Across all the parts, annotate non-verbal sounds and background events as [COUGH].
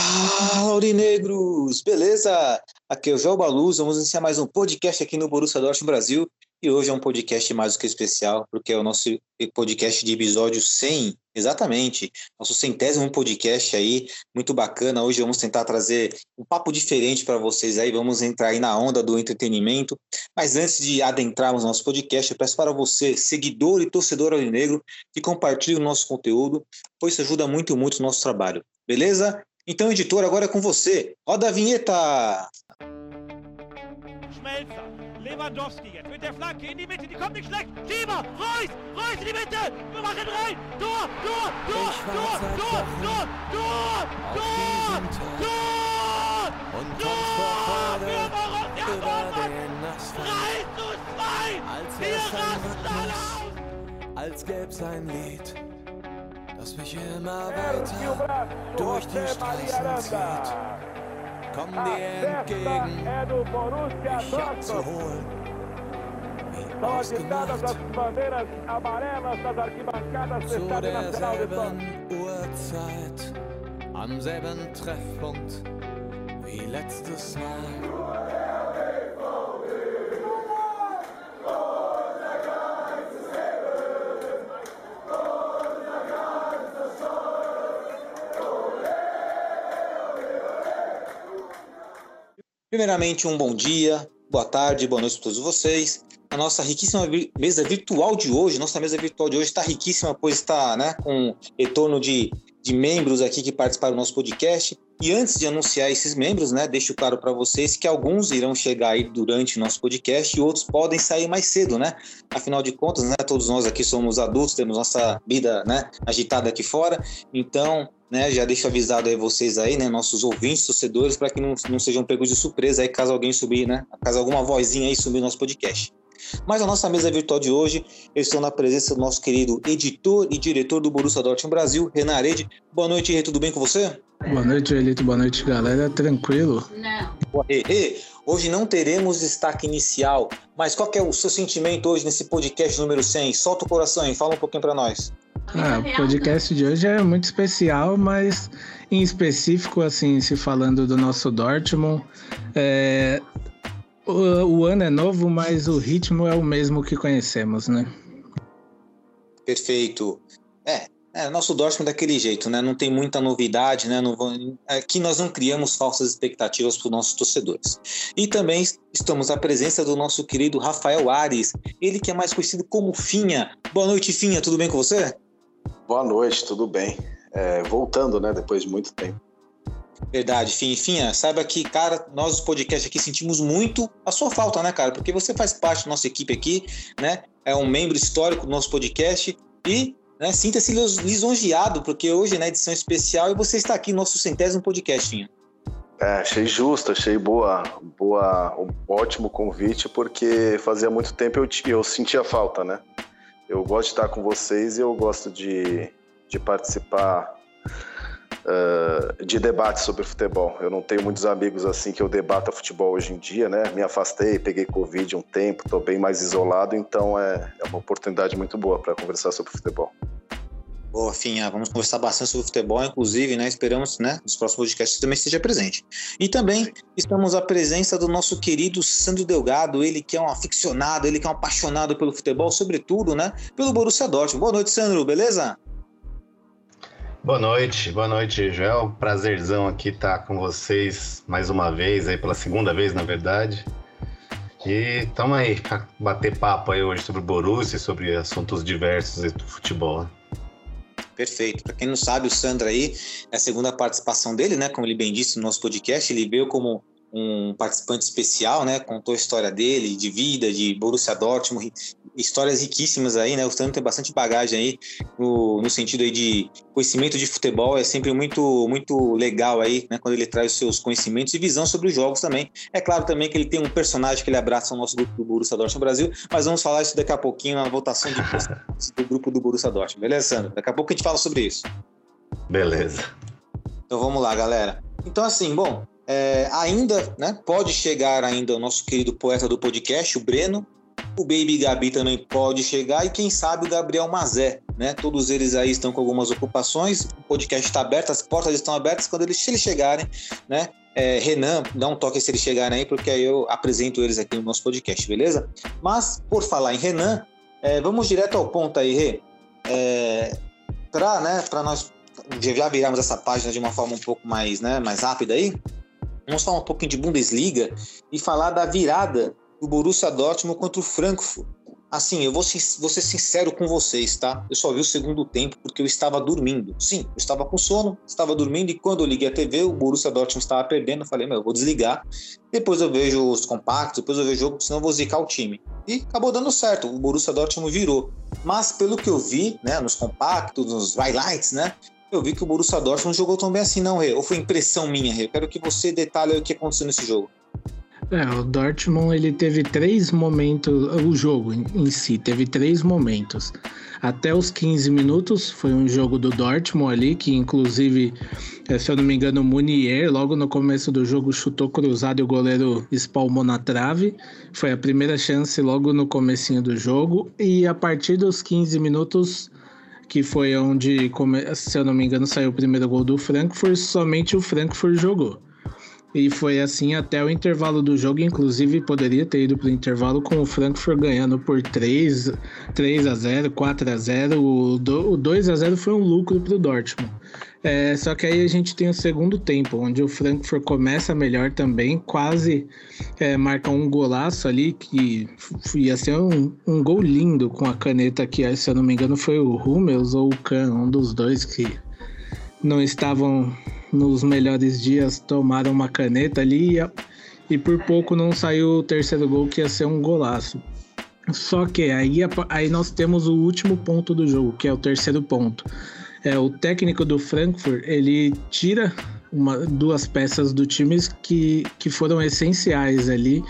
Fala, Aurinegros! Beleza? Aqui é o João Baluz, vamos iniciar mais um podcast aqui no Borussia Dortmund Brasil. E hoje é um podcast mais do que especial, porque é o nosso podcast de episódio 100, exatamente, nosso centésimo podcast aí, muito bacana. Hoje vamos tentar trazer um papo diferente para vocês aí, vamos entrar aí na onda do entretenimento. Mas antes de adentrarmos nosso podcast, eu peço para você, seguidor e torcedor aurinegro, que compartilhe o nosso conteúdo, pois isso ajuda muito, muito o nosso trabalho. Beleza? Então, editor, agora é com você. Roda a vinheta! Schmelzer, Lewandowski jetzt mit der Flanke in die Mitte, die kommt nicht schlecht. Schieber, Reus, Reus in die Mitte, wir machen rein. Tor, Tor, Tor, Tor, Tor, Tor, Tor, Tor, Tor, Und Tor für Borussia Dortmund. den Asphalt. 3 zu 2, Als wir rasten alle aus. als gäb's ein Lied, das mich immer weiter durch die Straßen zieht. Komm dir entgegen, mich abzuholen. Wie ausgemacht, zu derselben Uhrzeit, am selben Treffpunkt wie letztes Mal. Primeiramente, um bom dia, boa tarde, boa noite para todos vocês. A nossa riquíssima mesa virtual de hoje, nossa mesa virtual de hoje está riquíssima, pois está né, com retorno de, de membros aqui que participaram do nosso podcast. E antes de anunciar esses membros, né, deixo claro para vocês que alguns irão chegar aí durante o nosso podcast e outros podem sair mais cedo, né? Afinal de contas, né, todos nós aqui somos adultos, temos nossa vida né, agitada aqui fora, então né, já deixo avisado aí vocês aí, né, nossos ouvintes, torcedores, para que não, não sejam pegos de surpresa aí caso alguém subir, né, caso alguma vozinha aí subir no nosso podcast. Mas a nossa mesa virtual de hoje, eu estou na presença do nosso querido editor e diretor do Borussia Dortmund Brasil, Renan Arede. Boa noite, Rê, tudo bem com você? Boa noite, Elito. Boa noite, galera. Tranquilo? Rê, hoje não teremos destaque inicial, mas qual que é o seu sentimento hoje nesse podcast número 100? Solta o coração aí, fala um pouquinho para nós. Ah, o podcast de hoje é muito especial, mas em específico, assim, se falando do nosso Dortmund, é, o, o ano é novo, mas o ritmo é o mesmo que conhecemos, né? Perfeito. É, é, nosso Dortmund é daquele jeito, né? Não tem muita novidade, né? Não aqui nós não criamos falsas expectativas para os nossos torcedores. E também estamos à presença do nosso querido Rafael Ares, ele que é mais conhecido como Finha. Boa noite, Finha, tudo bem com você? Boa noite, tudo bem? É, voltando, né, depois de muito tempo. Verdade, Finha. Finha, saiba que, cara, nós os podcasts aqui sentimos muito a sua falta, né, cara? Porque você faz parte da nossa equipe aqui, né? É um membro histórico do nosso podcast e né, sinta-se lis- lisonjeado, porque hoje é na edição especial e você está aqui no nosso centésimo podcast, Finha. É, achei justo, achei boa, boa, um ótimo convite, porque fazia muito tempo eu, eu sentia falta, né? Eu gosto de estar com vocês e eu gosto de, de participar ah, de debates sobre futebol. Eu não tenho muitos amigos assim que eu debata futebol hoje em dia, né? Me afastei, peguei Covid um tempo, estou bem mais isolado, então é, é uma oportunidade muito boa para conversar sobre futebol. Boa, Finha, vamos conversar bastante sobre futebol, inclusive, né? Esperamos, né, nos próximos podcasts também esteja presente. E também estamos à presença do nosso querido Sandro Delgado, ele que é um aficionado, ele que é um apaixonado pelo futebol, sobretudo, né, pelo Borussia Dortmund. Boa noite, Sandro, beleza? Boa noite, boa noite, Joel. Prazerzão aqui estar com vocês mais uma vez, aí pela segunda vez, na verdade. E estamos aí bater papo aí hoje sobre o Borussia sobre assuntos diversos do futebol. Perfeito. Para quem não sabe, o Sandro aí é a segunda participação dele, né? Como ele bem disse no nosso podcast, ele veio como um participante especial, né? Contou a história dele, de vida, de Borussia Dortmund, histórias riquíssimas aí, né? O Sandro tem bastante bagagem aí no, no sentido aí de conhecimento de futebol, é sempre muito muito legal aí, né? Quando ele traz os seus conhecimentos e visão sobre os jogos também. É claro também que ele tem um personagem que ele abraça no nosso grupo do Borussia Dortmund Brasil, mas vamos falar isso daqui a pouquinho na votação de do grupo do Borussia Dortmund, beleza, Sandro? Daqui a pouco a gente fala sobre isso. Beleza. Então vamos lá, galera. Então assim, bom, é, ainda, né, pode chegar ainda o nosso querido poeta do podcast, o Breno, o Baby Gabi também pode chegar e quem sabe o Gabriel Mazé, né? Todos eles aí estão com algumas ocupações. O podcast está aberto, as portas estão abertas quando eles, se eles chegarem, né? É, Renan, dá um toque se eles chegarem aí, porque aí eu apresento eles aqui no nosso podcast, beleza? Mas, por falar em Renan, é, vamos direto ao ponto aí, Rê. É, para né, nós já virarmos essa página de uma forma um pouco mais, né, mais rápida aí, vamos falar um pouquinho de Bundesliga e falar da virada do Borussia Dortmund contra o Frankfurt. Assim, eu vou, vou, ser sincero com vocês, tá? Eu só vi o segundo tempo porque eu estava dormindo. Sim, eu estava com sono, estava dormindo e quando eu liguei a TV, o Borussia Dortmund estava perdendo. Eu falei, meu, eu vou desligar. Depois eu vejo os compactos, depois eu vejo o jogo, senão eu vou zicar o time. E acabou dando certo, o Borussia Dortmund virou. Mas pelo que eu vi, né, nos compactos, nos highlights, né, eu vi que o Borussia Dortmund jogou tão bem assim, não, Rê. Ou foi impressão minha, Rê? Quero que você detalhe o que aconteceu nesse jogo. É, o Dortmund ele teve três momentos, o jogo em, si teve três momentos. Até os 15 minutos foi um jogo do Dortmund ali, que inclusive, é, se eu não me engano, o Munier, logo no começo do jogo, chutou cruzado e o goleiro espalmou na trave. Foi a primeira chance logo no comecinho do jogo. E a partir dos 15 minutos, que foi onde, se eu não me engano, saiu o primeiro gol do Frankfurt, somente o Frankfurt jogou. E foi assim até o intervalo do jogo, inclusive poderia ter ido para o intervalo com o Frankfurt ganhando por 3, 3 a 0, 4 a 0. O, do, o 2 a 0 foi um lucro para o Dortmund. É, só que aí a gente tem o segundo tempo, onde o Frankfurt começa melhor também, quase é, marca um golaço ali, que ia ser um, um gol lindo com a caneta que, se eu não me engano, foi o Hummels ou o Kahn, um dos dois que não estavam nos melhores dias tomaram uma caneta ali e, e por pouco não saiu o terceiro gol que ia ser um golaço. Só que aí, aí nós temos o último ponto do jogo, que é o terceiro ponto. É, o técnico do Frankfurt, ele tira uma, duas peças do time que, que foram essenciais ali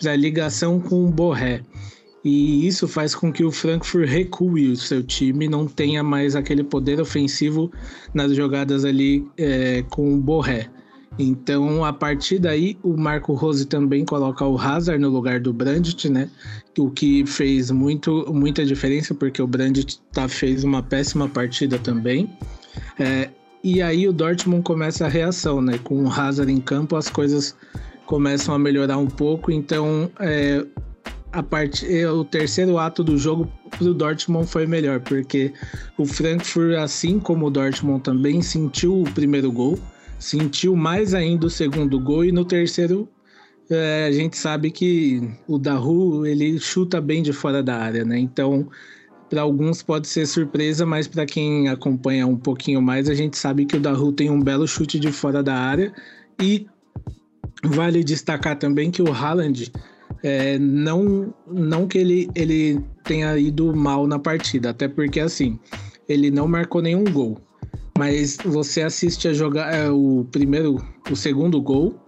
para a ligação com o Borré. E isso faz com que o Frankfurt recue o seu time, não tenha mais aquele poder ofensivo nas jogadas ali é, com o Borré. Então, a partir daí, o Marco Rose também coloca o Hazard no lugar do Brandt, né? O que fez muito, muita diferença, porque o Brandt tá, fez uma péssima partida também. É, e aí o Dortmund começa a reação, né? Com o Hazard em campo, as coisas começam a melhorar um pouco. Então, é, a parte, é, o terceiro ato do jogo pro Dortmund foi melhor, porque o Frankfurt, assim como o Dortmund também, sentiu o primeiro gol, sentiu mais ainda o segundo gol, e no terceiro é, a gente sabe que o Daru ele chuta bem de fora da área, né? Então, para alguns pode ser surpresa, mas para quem acompanha um pouquinho mais, a gente sabe que o Daru tem um belo chute de fora da área e vale destacar também que o Haaland é, não, não que ele, ele tenha ido mal na partida, até porque assim, ele não marcou nenhum gol. Mas você assiste a jogar é, o primeiro, o segundo gol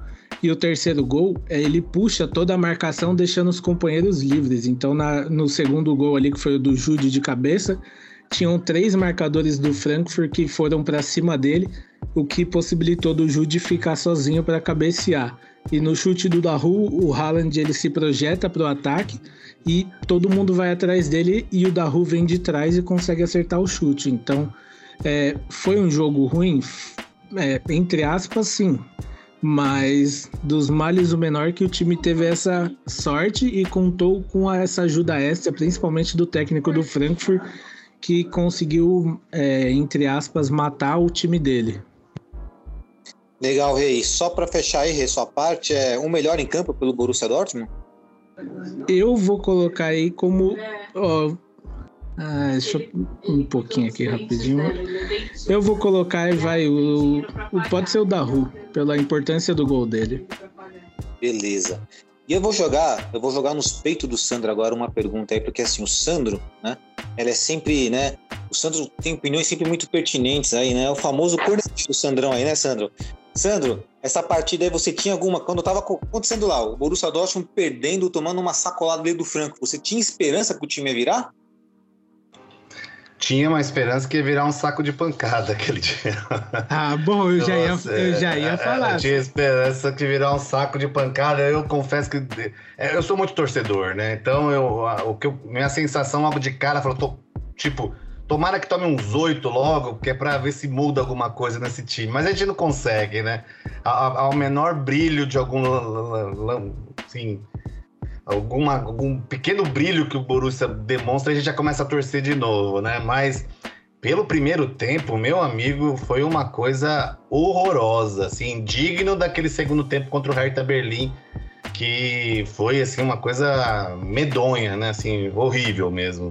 e o terceiro gol, é, ele puxa toda a marcação deixando os companheiros livres. Então na, no segundo gol ali, que foi o do Jude de cabeça, tinham três marcadores do Frankfurt que foram para cima dele, o que possibilitou do Jude ficar sozinho para cabecear. E no chute do Daru, o Haaland ele se projeta para o ataque e todo mundo vai atrás dele e o Daru vem de trás e consegue acertar o chute. Então, é, foi um jogo ruim, é, entre aspas, sim. Mas dos males o menor que o time teve essa sorte e contou com essa ajuda extra, principalmente do técnico do Frankfurt, que conseguiu, é, entre aspas, matar o time dele. Legal, Rei. Só para fechar aí, Rei, sua parte, é o melhor em campo pelo Borussia Dortmund? Eu vou colocar aí como. Ó, ah, deixa eu um pouquinho aqui rapidinho. Eu vou colocar e vai. O, o, pode ser o Daru, pela importância do gol dele. Beleza. E eu vou jogar, eu vou jogar nos peitos do Sandro agora uma pergunta aí, porque assim, o Sandro, né? Ele é sempre, né? O Sandro tem opiniões sempre muito pertinentes aí, né? O famoso cornete do Sandrão aí, né, Sandro? Sandro, essa partida aí você tinha alguma. Quando estava acontecendo lá, o Borussia Dortmund perdendo, tomando uma sacolada dele do Franco, você tinha esperança que o time ia virar? Tinha uma esperança que ia virar um saco de pancada aquele dia. [LAUGHS] Ah, bom, eu, já, ia, eu já ia falar. Eu tinha esperança que virar um saco de pancada. Eu confesso que é, eu sou muito torcedor, né? Então eu, o que eu, minha sensação logo de cara, falou, tô, tipo, tomara que tome uns oito logo, que é para ver se muda alguma coisa nesse time. Mas a gente não consegue, né? Ao menor brilho de algum. Assim, alguma, algum pequeno brilho que o Borussia demonstra, a gente já começa a torcer de novo, né? Mas pelo primeiro tempo, meu amigo, foi uma coisa horrorosa, assim, digno daquele segundo tempo contra o Hertha Berlim, que foi assim uma coisa medonha, né? Assim, horrível mesmo.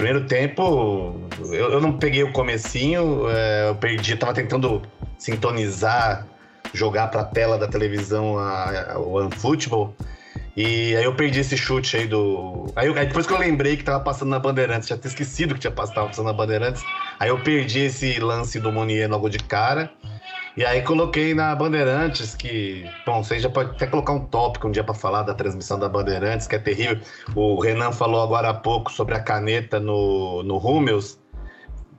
Primeiro tempo, eu, eu não peguei o comecinho, é, eu perdi, tava tentando sintonizar, jogar para a tela da televisão a, a, o OneFootball. E aí eu perdi esse chute aí do. Aí, aí, depois que eu lembrei que tava passando na Bandeirantes, já tinha esquecido que tinha passado, passando na Bandeirantes. Aí eu perdi esse lance do Monier logo de cara. E aí coloquei na Bandeirantes, que, bom, você já pode até colocar um tópico um dia para falar da transmissão da Bandeirantes, que é terrível. O Renan falou agora há pouco sobre a caneta no, no Rummels.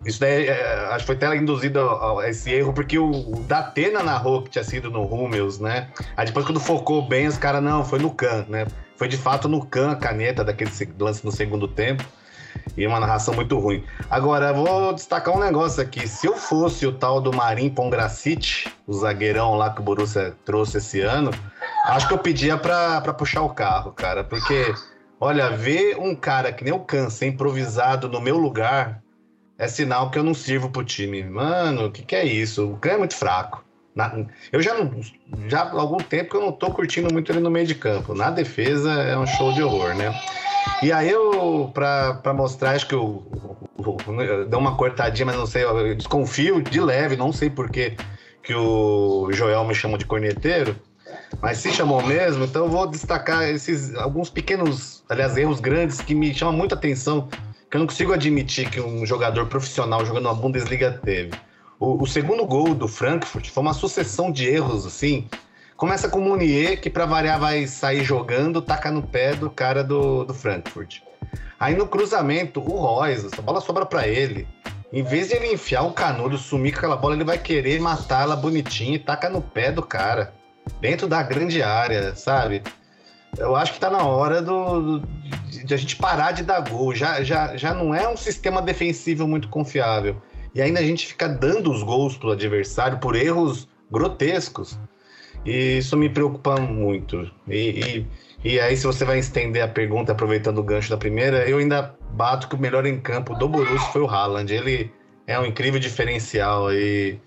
Isso daí, é, acho que foi até induzido a, a esse erro, porque o, o Datena narrou que tinha sido no Rummels, né? Aí depois, quando focou bem, os caras, não, foi no Can, né? Foi de fato no Can a caneta daquele lance no segundo tempo. E uma narração muito ruim. Agora, vou destacar um negócio aqui. Se eu fosse o tal do Marim Pongracic, o zagueirão lá que o Borussia trouxe esse ano, acho que eu pedia pra, pra puxar o carro, cara. Porque, olha, ver um cara que nem o Can ser improvisado no meu lugar é sinal que eu não sirvo pro time. Mano, o que, que é isso? O Kahn é muito fraco. Na, eu já. Já há algum tempo que eu não tô curtindo muito ele no meio de campo. Na defesa é um show de horror, né? E aí eu, pra, pra mostrar, acho que eu, eu, eu dei uma cortadinha, mas não sei, eu desconfio de leve, não sei por que, o Joel me chamou de corneteiro, mas se chamou mesmo, então eu vou destacar esses alguns pequenos, aliás, erros grandes que me chamam muita atenção que eu não consigo admitir que um jogador profissional jogando na Bundesliga teve. O, o, segundo gol do Frankfurt foi uma sucessão de erros, assim. Começa com o Munier, que para variar vai sair jogando, taca no pé do cara do, do Frankfurt. Aí no cruzamento, o Royce, essa bola sobra para ele. Em vez de ele enfiar o canudo, sumir com aquela bola, ele vai querer matar ela bonitinha e taca no pé do cara. Dentro da grande área, sabe? Eu acho que tá na hora do de a gente parar de dar gol. Já, já, já não é um sistema defensivo muito confiável. E ainda a gente fica dando os gols pro adversário por erros grotescos. E isso me preocupa muito. E, e, e, aí, se você vai estender a pergunta, aproveitando o gancho da primeira, eu ainda bato que o melhor em campo do Borussia foi o Haaland. Ele é um incrível diferencial e,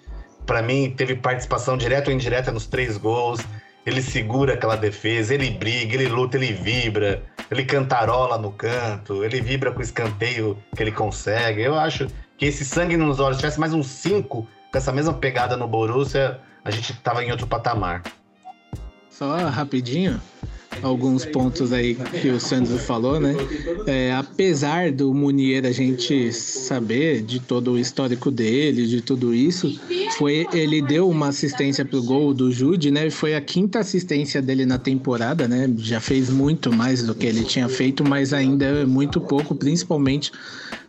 para mim, teve participação direta ou indireta nos três gols ele segura aquela defesa, ele briga, ele luta, ele vibra, ele cantarola no canto, ele vibra com o escanteio que ele consegue. Eu acho que esse sangue nos olhos, se tivesse mais uns cinco com essa mesma pegada no Borussia, a gente tava em outro patamar. Só rapidinho, alguns pontos aí que o Sandro falou, né? É, apesar do Munier a gente saber de todo o histórico dele, de tudo isso, foi ele deu uma assistência pro gol do Jude, né? Foi a quinta assistência dele na temporada, né? Já fez muito mais do que ele tinha feito, mas ainda é muito pouco, principalmente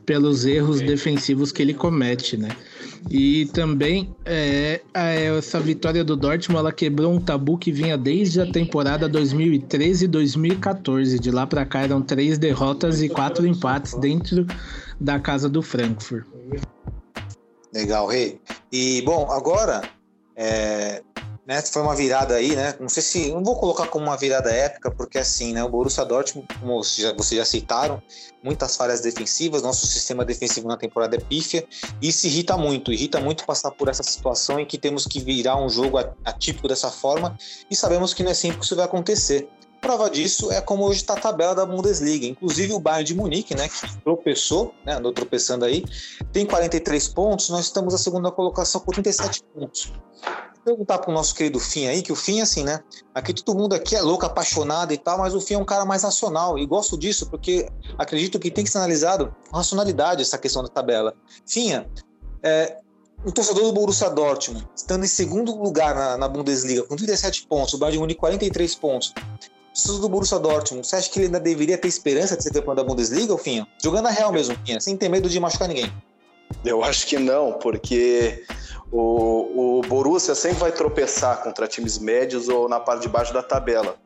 pelos erros defensivos que ele comete, né? E também é, essa vitória do Dortmund ela quebrou um tabu que vinha desde a temporada 2013 e 2014. De lá para cá eram três derrotas e quatro empates dentro da casa do Frankfurt. Legal, Rei. E bom, agora é, né, foi uma virada aí, né? Não sei se. Não vou colocar como uma virada épica, porque assim, né? O Borussia Dortmund, como vocês já citaram, muitas falhas defensivas, nosso sistema defensivo na temporada é pífia, e isso irrita muito, irrita muito passar por essa situação em que temos que virar um jogo atípico dessa forma, e sabemos que não é sempre que isso vai acontecer. Prova disso é como hoje está a tabela da Bundesliga. Inclusive o Bayern de Munique, né, que tropeçou, né, andou tropeçando aí, tem 43 pontos, nós estamos na segunda colocação com 37 pontos perguntar pro nosso querido Fim aí, que o Fim, assim, né? Aqui todo mundo aqui é louco, apaixonado e tal, mas o Fim é um cara mais racional. E gosto disso, porque acredito que tem que ser analisado com racionalidade essa questão da tabela. Finha, é, o torcedor do Borussia Dortmund, estando em segundo lugar na, na Bundesliga, com 37 pontos, o Bayern de Munique 43 pontos. O torcedor do Borussia Dortmund, você acha que ele ainda deveria ter esperança de ser campeão da Bundesliga, Finha? Jogando a real mesmo, Finha, sem ter medo de machucar ninguém. Eu acho que não, porque o, o Borussia sempre vai tropeçar contra times médios ou na parte de baixo da tabela.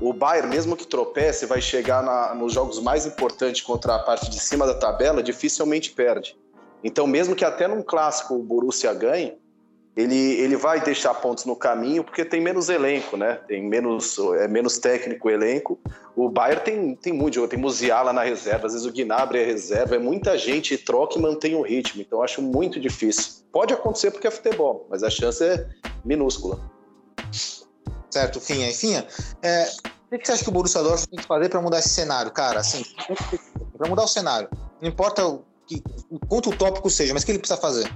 O Bayern, mesmo que tropece, vai chegar na, nos jogos mais importantes contra a parte de cima da tabela, dificilmente perde. Então, mesmo que até num clássico o Borussia ganhe, ele, ele vai deixar pontos no caminho porque tem menos elenco, né? Tem menos, é menos técnico o elenco. O Bayern tem, tem muito jogo, tem Musiala na reserva, às vezes o Gnabry é reserva, é muita gente troca e mantém o ritmo. Então acho muito difícil. Pode acontecer porque é futebol, mas a chance é minúscula. Certo, Finha. Finha, é, o que você acha que o Borussia Dortmund tem que fazer para mudar esse cenário, cara? Assim, para mudar o cenário. Não importa o, que, o quanto seja, mas o que ele precisa fazer?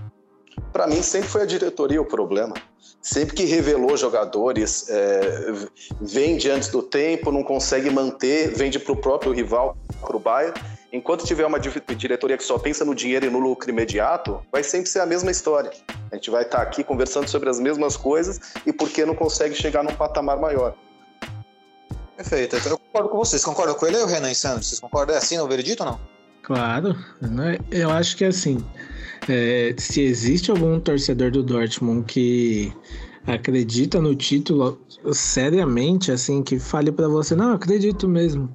Para mim, sempre foi a diretoria o problema. Sempre que revelou jogadores, é, vende antes do tempo, não consegue manter, vende para o próprio rival, para o Bayern. Enquanto tiver uma diretoria que só pensa no dinheiro e no lucro imediato, vai sempre ser a mesma história. A gente vai estar tá aqui conversando sobre as mesmas coisas e por que não consegue chegar num patamar maior. Perfeito. Eu concordo com vocês. Concorda com ele ou Renan Sandro? Vocês concordam? É assim no veredito ou não? Claro. Né? Eu acho que assim, é, se existe algum torcedor do Dortmund que acredita no título seriamente, assim, que fale para você, não, acredito mesmo.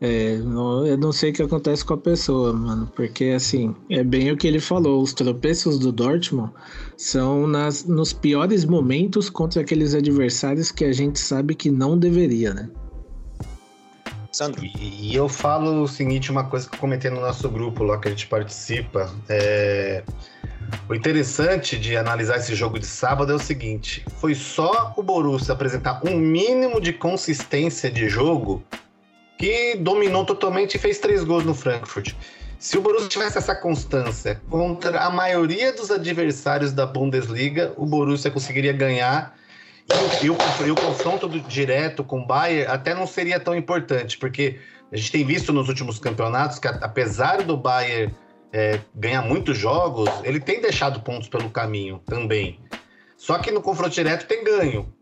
É, não, eu não sei o que acontece com a pessoa, mano, porque assim, é bem o que ele falou, os tropeços do Dortmund são nas, nos piores momentos contra aqueles adversários que a gente sabe que não deveria, né? E, e, eu falo o seguinte, uma coisa que eu comentei no nosso grupo lá que a gente participa, é... O interessante de analisar esse jogo de sábado é o seguinte: foi só o Borussia apresentar um mínimo de consistência de jogo que dominou totalmente e fez três gols no Frankfurt. Se o Borussia tivesse essa constância contra a maioria dos adversários da Bundesliga, o Borussia conseguiria ganhar e, o, e o confronto do, direto com o Bayern até não seria tão importante, porque a gente tem visto nos últimos campeonatos que, apesar do Bayern é, ganhar muitos jogos, ele tem deixado pontos pelo caminho também. Só que no confronto direto tem ganho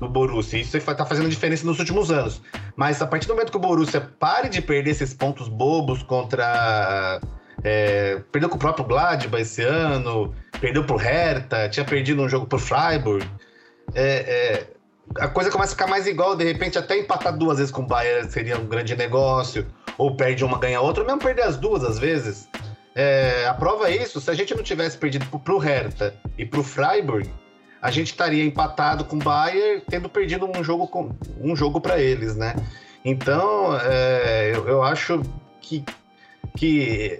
no Borussia. Isso está fazendo diferença nos últimos anos. Mas a partir do momento que o Borussia pare de perder esses pontos bobos contra. É, perdeu com o próprio Gladbach esse ano, perdeu pro Hertha, tinha perdido um jogo pro Freiburg. É, é, a coisa começa a ficar mais igual, de repente até empatar duas vezes com o Bayern seria um grande negócio, ou perde uma, ganha outra, ou mesmo perder as duas às vezes. É, a prova é isso, se a gente não tivesse perdido pro, pro Hertha e pro Freiburg, a gente estaria empatado com o Bayern, tendo perdido um jogo com, um jogo para eles, né? Então, é, eu, eu, acho que, que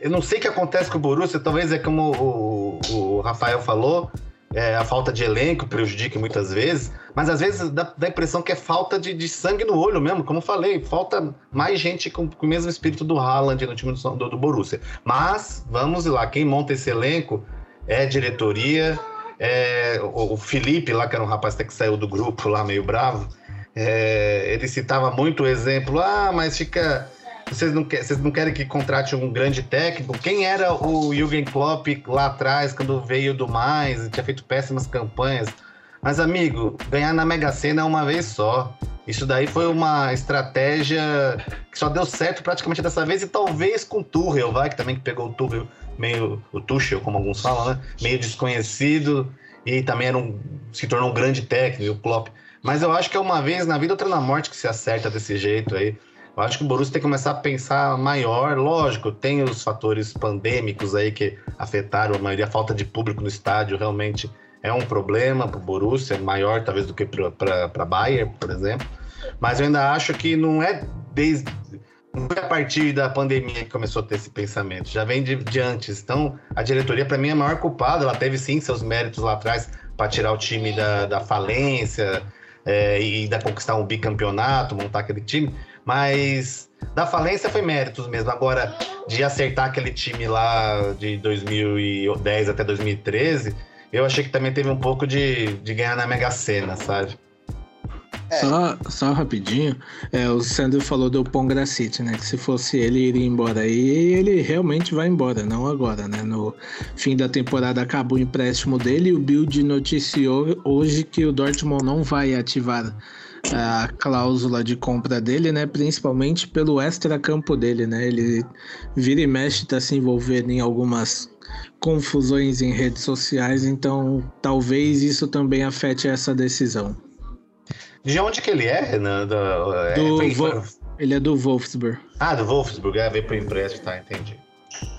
eu não sei o que acontece com o Borussia, talvez é como o, o Rafael falou, é, a falta de elenco prejudica muitas vezes, mas às vezes dá, dá a impressão que é falta de, de, sangue no olho mesmo, como eu falei, falta mais gente com, com o mesmo espírito do Haaland no time do, do, do Borussia. Mas, vamos lá, quem monta esse elenco é diretoria, é, o, o, Felipe, lá que era um rapaz até que saiu do grupo lá meio bravo, é, ele citava muito o exemplo, ah, mas fica. Vocês não, vocês não querem que contrate um grande técnico? Quem era o Jürgen Klopp lá atrás, quando veio do mais, tinha feito péssimas campanhas? Mas, amigo, ganhar na Mega Sena é uma vez só. Isso daí foi uma estratégia que só deu certo praticamente dessa vez e talvez com o Tuchel, vai, que também pegou o Tuchel meio o Tuchel, como alguns falam, né? Meio desconhecido e também era um, se tornou um grande técnico, o Klopp. Mas eu acho que é uma vez na vida, outra na morte que se acerta desse jeito aí. Eu acho que o Borussia tem que começar a pensar maior. Lógico, tem os fatores pandêmicos aí que afetaram a maioria, a falta de público no estádio realmente é um problema para o Borussia, maior talvez do que para Bayern, por exemplo. Mas eu ainda acho que não é desde não foi a partir da pandemia que começou a ter esse pensamento, já vem de, de antes. Então, a diretoria, para mim, é a maior culpada. Ela teve sim seus méritos lá atrás para tirar o time da, da falência é, e da conquistar um bicampeonato, montar aquele time, mas da falência foi méritos mesmo. Agora, de acertar aquele time lá de 2010 até 2013, eu achei que também teve um pouco de, de ganhar na Mega Sena, sabe? É. Só, só rapidinho, é, o Sandro falou do Pongracite, né? Que se fosse ele, iria embora. E ele realmente vai embora, não agora, né? No fim da temporada acabou o empréstimo dele e o Bild noticiou hoje que o Dortmund não vai ativar a cláusula de compra dele, né? Principalmente pelo extra-campo dele, né? Ele vira e mexe, tá se envolvendo em algumas confusões em redes sociais, então talvez isso também afete essa decisão. De onde que ele é, Renan? Do, é, Do Ele é do Wolfsburg. Ah, do Wolfsburg, é, veio pro empréstimo, tá, entendi.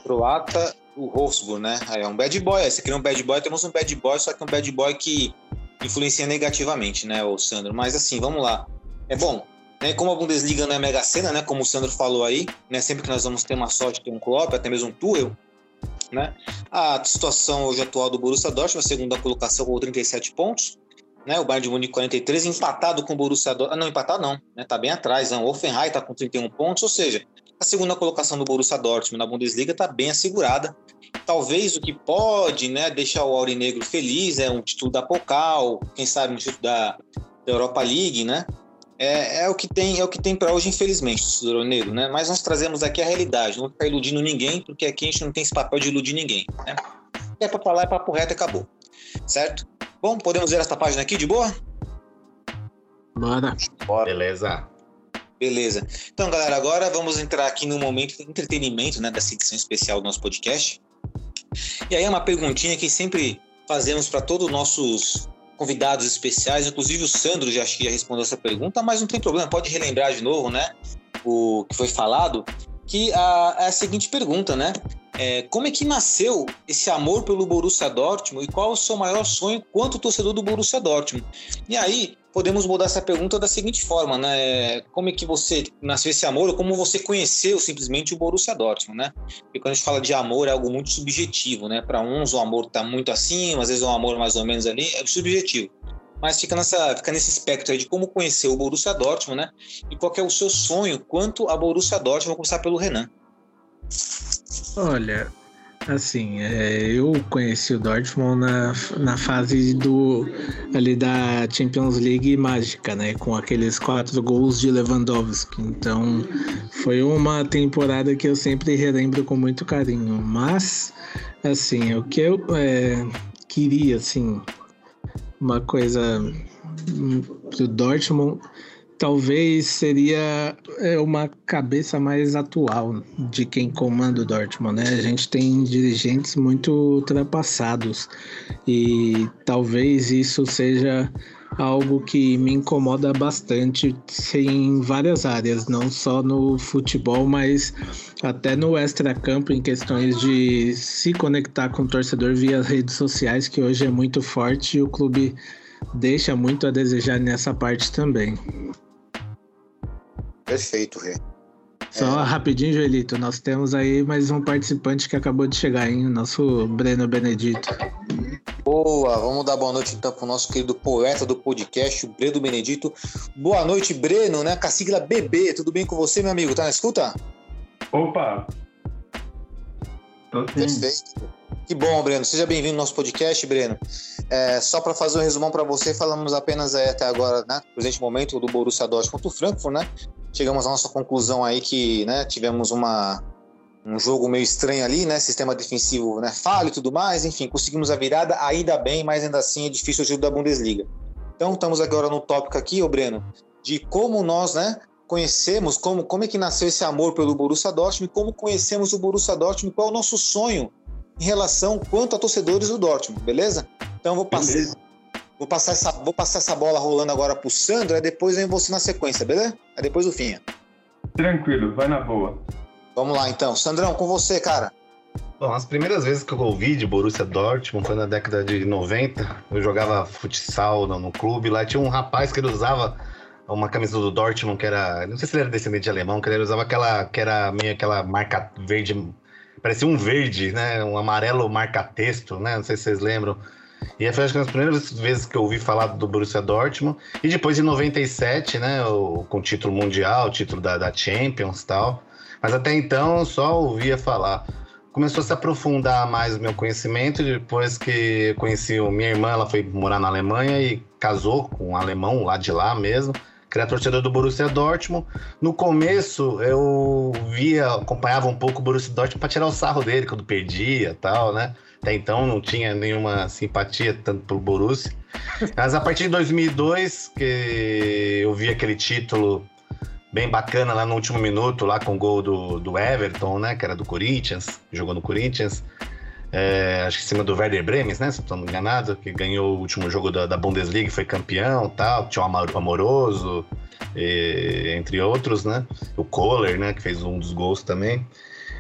Croata, o Wolfsburg, né? É um bad boy. Aí você cria um bad boy, temos um bad boy, só que um bad boy que influencia negativamente, né, o Sandro? Mas assim, vamos lá. É bom, né? Como a Bundesliga não é mega cena, né? Como o Sandro falou aí, né? Sempre que nós vamos ter uma sorte ter um Klopp, até mesmo um Tuchel, né? A situação hoje atual do Borussia Dortmund, a segunda colocação com 37 pontos, né? O Bayern de Munique 43, empatado com o Borussia Dortmund. Ah, não, empatado não, né? Tá bem atrás, não. O Offenheim tá com 31 pontos, ou seja, a segunda colocação do Borussia Dortmund na Bundesliga está bem assegurada. Talvez o que pode né, deixar o Aurinegro feliz é um título da Pokal, quem sabe um título da, da Europa League, né? É, é o que tem, é o que tem para hoje, infelizmente, o Aurinegro, né? Mas nós trazemos aqui a realidade, não ficar iludindo ninguém, porque aqui a gente não tem esse papel de iludir ninguém, né? É para falar, é papo reto e acabou, certo? Bom, podemos ver essa página aqui de boa? Bora. Beleza. Beleza. Então, galera, agora vamos entrar aqui no momento de entretenimento, né, dessa edição especial do nosso podcast. E aí é uma perguntinha que sempre fazemos para todos os nossos convidados especiais, inclusive o Sandro já acho que já respondeu essa pergunta, mas não tem problema, pode relembrar de novo, né, o que foi falado, que a, é a seguinte pergunta, né? É, como é que nasceu esse amor pelo Borussia Dortmund e qual o seu maior sonho quanto torcedor do Borussia Dortmund? E aí, podemos mudar essa pergunta da seguinte forma, né? Como é que você nasceu esse amor ou como você conheceu simplesmente o Borussia Dortmund, né? Porque quando a gente fala de amor é algo muito subjetivo, né? Para uns o amor está muito acima, às vezes o amor mais ou menos ali, é subjetivo. Mas fica, nessa, fica nesse espectro aí de como conhecer o Borussia Dortmund, né? E qual é o seu sonho quanto a Borussia Dortmund, vou começar pelo Renan. Olha, assim, é, eu conheci o Dortmund na, na fase do ali da Champions League mágica, né? Com aqueles quatro gols de Lewandowski. Então, foi uma temporada que eu sempre relembro com muito carinho. Mas, assim, o que eu é, queria, assim, uma coisa pro Dortmund talvez seria é, uma cabeça mais atual de quem comanda o Dortmund, né? A gente tem dirigentes muito ultrapassados e talvez isso seja algo que me incomoda bastante em várias áreas, não só no futebol, mas até no extracampo em questões de se conectar com o torcedor via redes sociais, que hoje é muito forte e o clube deixa muito a desejar nessa parte também. Perfeito, Rê. Só rapidinho, Joelito, nós temos aí mais um participante que acabou de chegar, hein? O nosso Breno Benedito. Boa, vamos dar boa noite então para o nosso querido poeta do podcast, o Breno Benedito. Boa noite, Breno, né? Com a sigla BB, tudo bem com você, meu amigo? Tá na escuta? Opa! Tô sim. Perfeito. Que bom, Breno. Seja bem-vindo ao nosso podcast, Breno. É, só para fazer um resumão para você, falamos apenas aí, até agora, né, presente momento, do Borussia Dortmund contra o Frankfurt, né? Chegamos à nossa conclusão aí que né, tivemos uma, um jogo meio estranho ali, né? Sistema defensivo né, falho e tudo mais. Enfim, conseguimos a virada, ainda bem, mas ainda assim é difícil o jogo da Bundesliga. Então, estamos agora no tópico aqui, ô Breno, de como nós, né? Conhecemos, como, como é que nasceu esse amor pelo Borussia Dortmund, como conhecemos o Borussia Dortmund, qual é o nosso sonho em relação quanto a torcedores do Dortmund, beleza? Então vou passar, Beleza. vou passar, essa, vou passar essa bola rolando agora pro Sandro, aí depois vem você na sequência, beleza? Aí depois o Finha. Tranquilo, vai na boa. Vamos lá então. Sandrão, com você, cara. Bom, as primeiras vezes que eu ouvi de Borussia Dortmund foi na década de 90. Eu jogava futsal no, no clube. Lá tinha um rapaz que ele usava uma camisa do Dortmund que era. Não sei se ele era descendente de alemão, que ele usava aquela. que era meio aquela marca verde. Parecia um verde, né? Um amarelo marca-texto, né? Não sei se vocês lembram. E foi acho que uma das primeiras vezes que eu ouvi falar do Borussia Dortmund. E depois em 97, né? O, com título mundial, o título da, da Champions e tal. Mas até então só ouvia falar. Começou a se aprofundar mais o meu conhecimento depois que conheci minha irmã, ela foi morar na Alemanha e casou com um alemão lá de lá mesmo, que era torcedor do Borussia Dortmund. No começo eu via, acompanhava um pouco o Borussia Dortmund para tirar o sarro dele quando perdia tal, né? Até então não tinha nenhuma simpatia tanto pelo Borussia. Mas a partir de 2002 que eu vi aquele título bem bacana lá no último minuto, lá com o gol do, do Everton, né? Que era do Corinthians, jogou no Corinthians. É, acho que em cima do Werder Bremen, né? Se não estou enganado, que ganhou o último jogo da, da Bundesliga, foi campeão tal, tinha o Amoroso, e, entre outros, né? O Kohler, né? Que fez um dos gols também.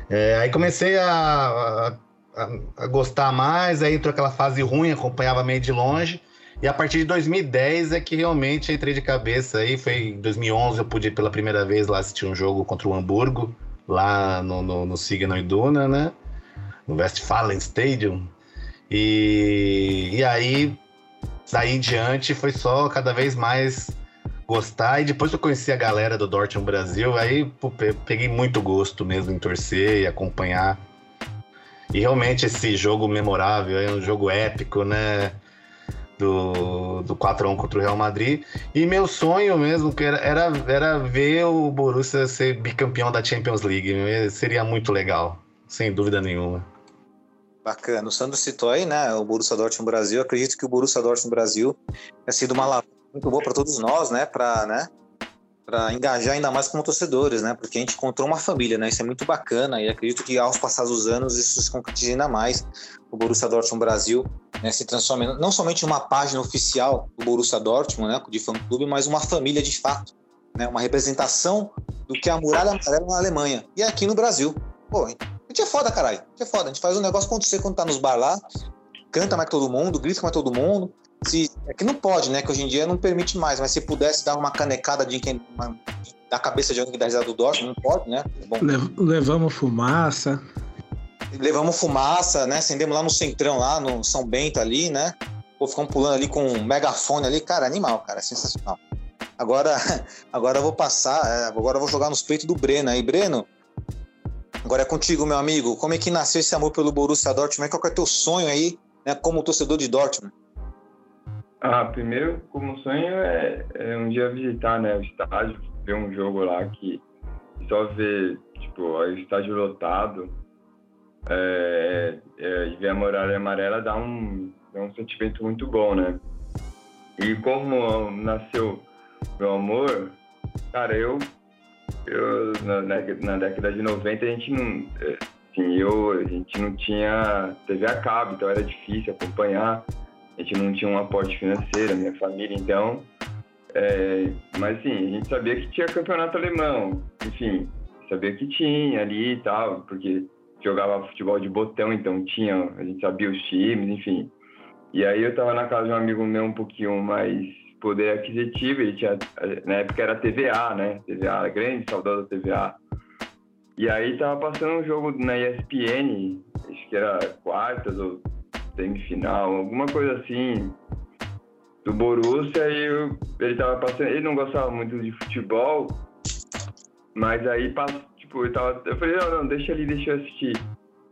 É, aí comecei a, a, a, gostar mais, aí entrou aquela fase ruim, acompanhava meio de longe. E a partir de 2010 é que realmente entrei de cabeça aí. Foi em 2011 eu pude pela primeira vez lá assistir um jogo contra o Hamburgo, lá no, no, no Signal Iduna, né? No Westfalen Stadium. E, e aí, daí em diante, foi só cada vez mais gostar. E depois que eu conheci a galera do Dortmund Brasil, aí peguei muito gosto mesmo em torcer e acompanhar. E realmente esse jogo memorável, é um jogo épico, né? Do, do 4x1 contra o Real Madrid. E meu sonho mesmo que era, era, era ver o Borussia ser bicampeão da Champions League. Seria muito legal, sem dúvida nenhuma. Bacana. O Sandro citou aí, né, o Borussia Dortmund Brasil. Acredito que o Borussia Dortmund Brasil tenha sido uma alavanca muito boa para todos nós, né, para né, para engajar ainda mais como torcedores, né, porque a gente encontrou uma família, né, isso é muito bacana e acredito que aos passados os anos isso se concretiza ainda mais. O Borussia Dortmund Brasil né, se transforma não somente em uma página oficial do Borussia Dortmund, né, de fã-clube, mas uma família de fato, né, uma representação do que é a muralha amarela na Alemanha e aqui no Brasil. Pô, gente é foda, caralho. A gente é foda. A gente faz um negócio acontecer quando tá nos bar lá, canta mais que todo mundo, grita mais todo mundo. Se, é que não pode, né? Que hoje em dia não permite mais, mas se pudesse dar uma canecada de quem. Uma, da cabeça de alguém que dá risada do Dortmund, não pode, né? Bom, levamos fumaça. Levamos fumaça, né? Acendemos lá no Centrão, lá no São Bento ali, né? Pô, ficamos pulando ali com um megafone ali. Cara, animal, cara. É sensacional. Agora, [LAUGHS] agora eu vou passar, é, agora eu vou jogar nos peitos do Breno aí. Breno, Agora é contigo, meu amigo. Como é que nasceu esse amor pelo Borussia Dortmund? Qual é o teu sonho aí, né, como torcedor de Dortmund? Ah, primeiro, como sonho é, é um dia visitar, né, o estádio, ver um jogo lá que só ver, tipo, o estádio lotado é, é, e ver a muralha amarela dá um, dá um sentimento muito bom, né? E como nasceu meu amor, cara, eu eu, na, na, década de 90 a gente não. É, assim, eu, a gente não tinha TV a cabo, então era difícil acompanhar. A gente não tinha um aporte financeiro, minha família, então. É, mas assim, a gente sabia que tinha campeonato alemão, enfim, sabia que tinha ali e tal, porque jogava futebol de botão, então tinha, a gente sabia os times, enfim. E aí eu tava na casa de um amigo meu um pouquinho mais poder aquisitivo, ele tinha, na época era TVA, né? TVA, grande, saudosa TVA. E aí tava passando um jogo na ESPN, acho que era quartas ou semifinal, alguma coisa assim, do Borussia, e eu, ele tava passando, ele não gostava muito de futebol, mas aí, tipo, eu, tava, eu falei, não, não, deixa ali, deixa eu assistir.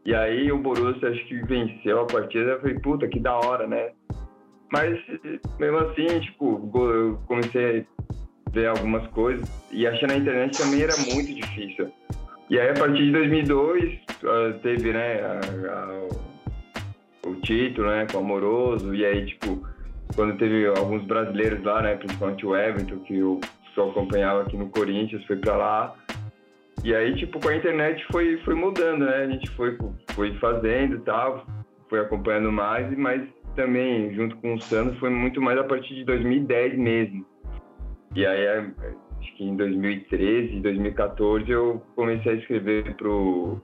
E aí o Borussia acho que venceu a partida, eu falei, puta, que da hora, né? Mas mesmo assim, tipo, eu comecei a ver algumas coisas e achar na internet também era muito difícil. E aí a partir de 2002 ah, teve, né, a, a, o título, né, com o Amoroso e aí, tipo, quando teve alguns brasileiros lá, né, principalmente o Everton, que eu só acompanhava aqui no Corinthians, foi para lá. E aí, tipo, com a internet foi, foi mudando, né? A gente foi, foi fazendo e tal, foi acompanhando mais, mas também, junto com o Sandro, foi muito mais a partir de 2010 mesmo. E aí, é, acho que em 2013, 2014, eu comecei a escrever pro,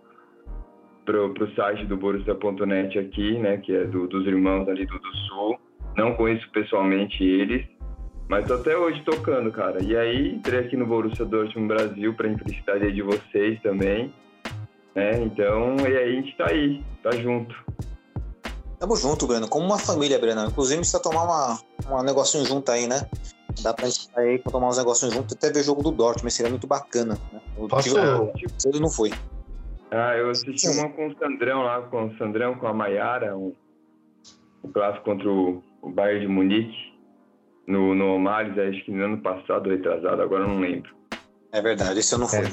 pro, pro site do Borussia.net aqui, né, que é do, dos irmãos ali do, do Sul. Não conheço pessoalmente eles, mas tô até hoje tocando, cara. E aí, entrei aqui no Borussia Dortmund Brasil para infelicidade de vocês também, né? Então, e aí a gente tá aí, tá junto. Tamo junto, Breno. Como uma família, Breno. Inclusive, precisa tomar uma, um negocinho junto aí, né? Dá pra gente sair pra tomar uns negocinhos junto até ver o jogo do Dortmund. Seria muito bacana. Né? O Posso... ele não foi. Ah, eu assisti uma com o Sandrão lá, com o Sandrão, com a Maiara, um, um clássico contra o, o Bayern de Munique, no, no Omares, acho que no ano passado, retrasado, agora eu não lembro. É verdade, esse eu não fui. É.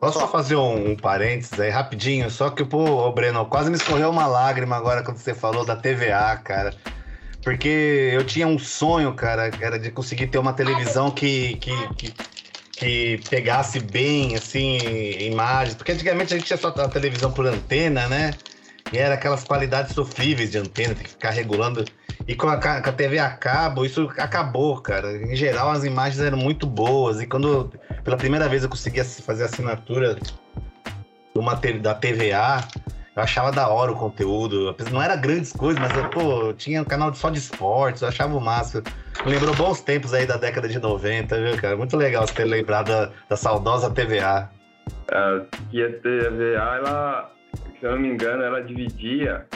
Posso só fazer um, um, parênteses aí rapidinho? Só que, pô, Breno, quase me escorreu uma lágrima agora quando você falou da TVA, cara. Porque eu tinha um sonho, cara, era de conseguir ter uma televisão que, que, que, que pegasse bem, assim, imagens. Porque antigamente a gente tinha só a televisão por antena, né? E era aquelas qualidades sofríveis de antena, tem que ficar regulando. E com a, com a TV a cabo, isso acabou, cara. Em geral, as imagens eram muito boas. E quando, pela primeira vez, eu conseguia fazer assinatura de uma, da TVA, eu achava da hora o conteúdo. Não era grandes coisas, mas eu, pô, tinha um canal só de esportes, eu achava o máximo. Lembrou bons tempos aí da década de 90, viu, cara? Muito legal você ter lembrado da, da saudosa TVA. É, que a TVA, ela, se eu não me engano, ela dividia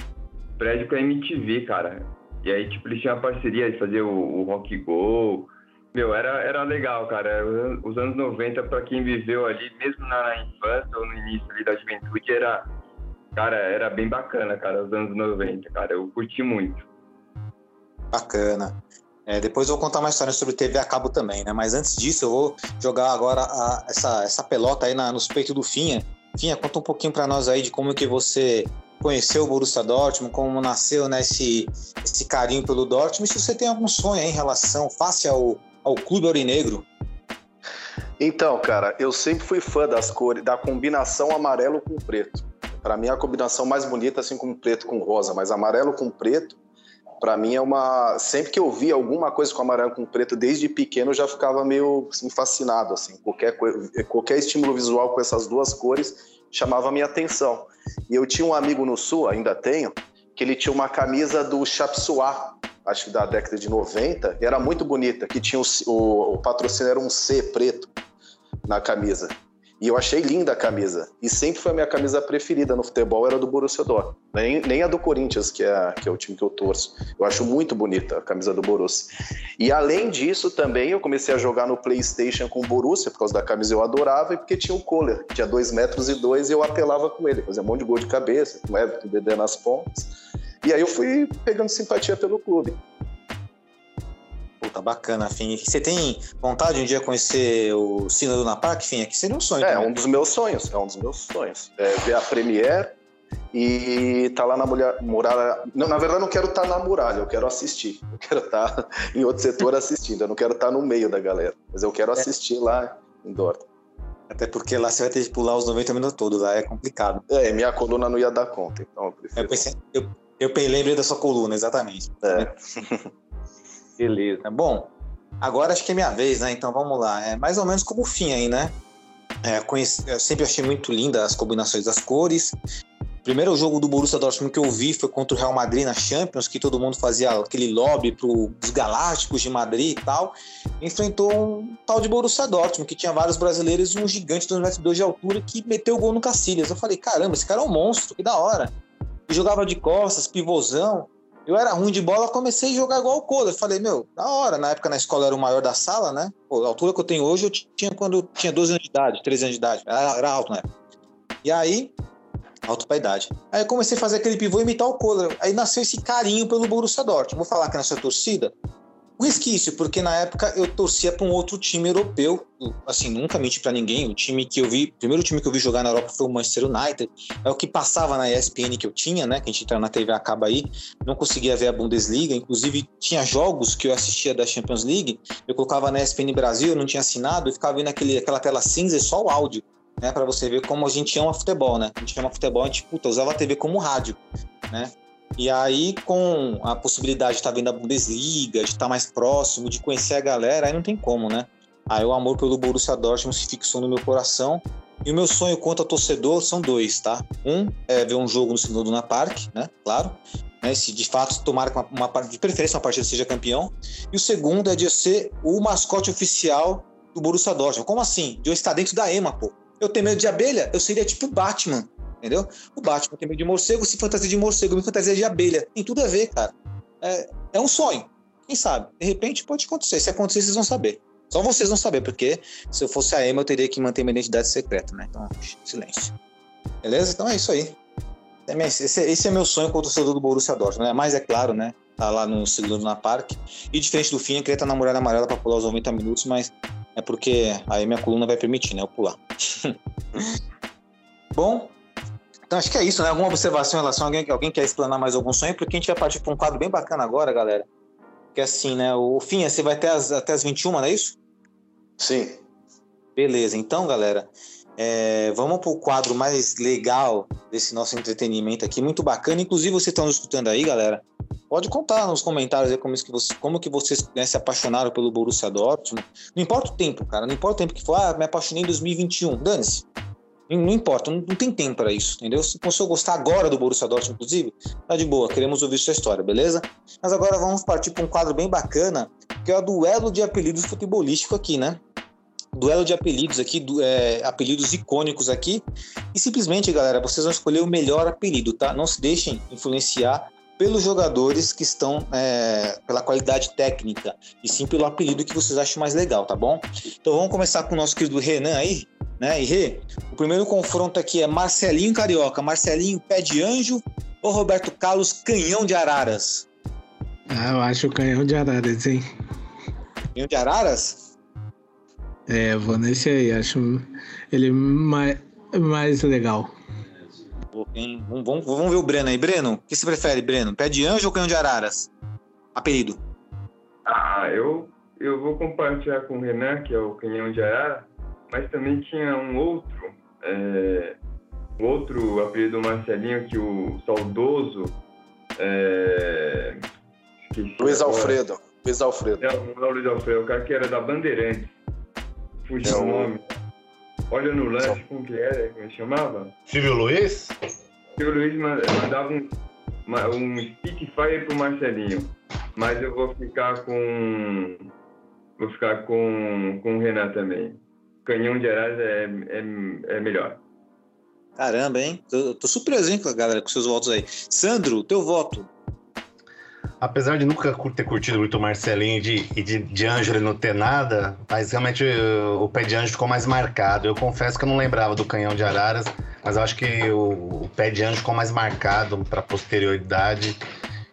prédio com a MTV, cara. E aí, tipo, eles tinham uma parceria de fazer o, o Rock Go. Meu, era, era legal, cara. Os anos 90, para quem viveu ali, mesmo na infância ou no início ali da juventude, era Cara, era bem bacana, cara, os anos 90, cara. Eu curti muito. Bacana. É, depois eu vou contar uma história sobre TV a cabo também, né? Mas antes disso, eu vou jogar agora a, essa, essa pelota aí na, nos peitos do Finha. Finha, conta um pouquinho para nós aí de como que você conheceu o Borussia Dortmund, como nasceu né, esse, esse carinho pelo Dortmund, e se você tem algum sonho em relação, face ao, ao clube aurinegro. Então, cara, eu sempre fui fã das cores, da combinação amarelo com preto. Para mim, é a combinação mais bonita, assim como preto com rosa, mas amarelo com preto, para mim é uma. Sempre que eu via alguma coisa com amarelo com preto, desde pequeno, eu já ficava meio assim, fascinado. Assim, qualquer, qualquer estímulo visual com essas duas cores chamava minha atenção. E eu tinha um amigo no Sul, ainda tenho, que ele tinha uma camisa do Chapsuá, acho que da década de 90, e era muito bonita, que tinha o, o, o patrocínio era um C preto na camisa. E eu achei linda a camisa. E sempre foi a minha camisa preferida no futebol, era do Borussia Dortmund. Nem, nem a do Corinthians, que é, que é o time que eu torço. Eu acho muito bonita a camisa do Borussia. E além disso, também eu comecei a jogar no Playstation com o Borussia, por causa da camisa eu adorava, e porque tinha o Kohler, que tinha 2 metros e dois e eu apelava com ele. Fazia um monte de gol de cabeça, com o Everton, Dedé nas pontas. E aí eu fui pegando simpatia pelo clube. Puta, bacana, Fim. Você tem vontade de um dia conhecer o Cine do Napark, Fim? Que seria um sonho. É, também. um dos meus sonhos. É um dos meus sonhos. É ver a Premiere e tá lá na mulher, muralha. Não, na verdade, eu não quero estar tá na muralha, eu quero assistir. Eu quero estar tá [LAUGHS] em outro setor assistindo. Eu não quero estar tá no meio da galera, mas eu quero é. assistir lá em Dortmund. Até porque lá você vai ter que pular os 90 minutos todos, lá é complicado. É, minha coluna não ia dar conta, então eu prefiro. Eu, pensei, eu, eu lembrei da sua coluna, exatamente. É. [LAUGHS] Beleza. Bom, agora acho que é minha vez, né? Então vamos lá. É mais ou menos como o fim aí, né? É, conheci, eu sempre achei muito linda as combinações das cores. Primeiro jogo do Borussia Dortmund que eu vi foi contra o Real Madrid na Champions, que todo mundo fazia aquele lobby para os Galácticos de Madrid e tal. Enfrentou um tal de Borussia Dortmund, que tinha vários brasileiros e um gigante de 2,2 de altura que meteu o gol no Cacilhas. Eu falei, caramba, esse cara é um monstro, que da hora. E jogava de costas, pivôzão. Eu era ruim de bola, comecei a jogar igual o Kohler. Falei, meu, da hora. Na época na escola era o maior da sala, né? Pô, a altura que eu tenho hoje eu tinha quando eu tinha 12 anos de idade, 13 anos de idade. Era, era alto na época. E aí, alto pra idade. Aí eu comecei a fazer aquele pivô e imitar o Kohler. Aí nasceu esse carinho pelo Borussia Dortmund. Vou falar que nessa torcida, resquício, porque na época eu torcia para um outro time europeu. Assim, nunca menti para ninguém. O time que eu vi, o primeiro time que eu vi jogar na Europa foi o Manchester United. É o que passava na ESPN que eu tinha, né? Que a gente entrava na TV acaba aí. Não conseguia ver a Bundesliga. Inclusive, tinha jogos que eu assistia da Champions League. Eu colocava na ESPN Brasil, eu não tinha assinado, e ficava vendo aquele, aquela tela cinza e só o áudio. Né, para você ver como a gente ama futebol, né? A gente ama futebol, a gente puta, usava a TV como rádio, né? E aí, com a possibilidade de estar vendo a Bundesliga, de estar mais próximo, de conhecer a galera, aí não tem como, né? Aí o amor pelo Borussia Dortmund se fixou no meu coração. E o meu sonho quanto a torcedor são dois, tá? Um é ver um jogo no Segundo na Park, né? Claro. Né? Se de fato tomar uma, uma de preferência uma partida seja campeão. E o segundo é de ser o mascote oficial do Borussia Dortmund. Como assim? De eu estar dentro da EMA, pô. Eu tenho medo de abelha, eu seria tipo Batman entendeu? O Batman tem medo de morcego, se fantasia de morcego, me fantasia de abelha. Tem tudo a ver, cara. É, é um sonho. Quem sabe? De repente pode acontecer. Se acontecer, vocês vão saber. Só vocês vão saber, porque se eu fosse a Emma, eu teria que manter minha identidade secreta, né? Então, silêncio. Beleza? Então é isso aí. Esse, esse é meu sonho com o torcedor do Borussia Dortmund, né? Mas é claro, né? Tá lá no segundo na parque. E diferente do fim, eu queria estar na muralha amarela para pular os 90 minutos, mas é porque aí minha coluna vai permitir, né? Eu pular. [LAUGHS] Bom, então acho que é isso, né? Alguma observação em relação a alguém, alguém quer explanar mais algum sonho? Porque a gente vai partir para um quadro bem bacana agora, galera. Que é assim, né? O fim, você vai até as, até as 21, não é isso? Sim. Beleza, então, galera, É, vamos para o quadro mais legal desse nosso entretenimento aqui, muito bacana. Inclusive, vocês estão escutando aí, galera. Pode contar nos comentários aí como, que, você, como que vocês né, se apaixonaram pelo Borussia Dortmund. Não importa o tempo, cara. Não importa o tempo que for. Ah, me apaixonei em 2021. Dane-se. Não, importa, não, tem tempo para isso, entendeu? Se começou a gostar agora do Borussia Dortmund, inclusive, tá de boa. Queremos ouvir sua história, beleza? Mas agora vamos partir para um quadro bem bacana, que é o duelo de apelidos futebolístico aqui, né? duelo de apelidos aqui, do, é, apelidos icônicos aqui. E simplesmente, galera, vocês vão escolher o melhor apelido, tá? Não se deixem influenciar pelos jogadores que estão é, pela qualidade técnica e sim pelo apelido que vocês acham mais legal, tá bom? Então vamos começar com o nosso querido Renan aí, né? E Rê, o primeiro confronto aqui é Marcelinho Carioca, Marcelinho Pé de Anjo ou Roberto Carlos Canhão de Araras? Ah, eu acho o Canhão de Araras, hein? Canhão de Araras? É, vou nesse aí, acho ele mais, mais legal. Vamos, vamos, vamos ver o Breno aí. Breno, o que você prefere, Breno? Pé de anjo ou canhão de araras? Apelido. Ah, eu, eu vou compartilhar com o Renan, que é o canhão de arara, mas também tinha um outro, é, outro apelido do Marcelinho, que o saudoso. É, Luiz agora. Alfredo. Luiz Alfredo. É, o Luiz Alfredo, o cara que era da Bandeirantes. Fugiu é o nome. Olha no lance, como que era, como ele chamava? Silvio Luiz? Silvio Luiz mandava um, um Spitfire pro Marcelinho. Mas eu vou ficar com. Vou ficar com, com o Renan também. Canhão de Aras é, é, é melhor. Caramba, hein? Tô, tô surpreso, hein, galera, com seus votos aí. Sandro, teu voto apesar de nunca ter curtido muito o Marcelinho e de, de, de Ângelo não ter nada, mas realmente o, o pé de anjo ficou mais marcado. Eu confesso que eu não lembrava do canhão de Araras, mas eu acho que o, o pé de anjo ficou mais marcado para posterioridade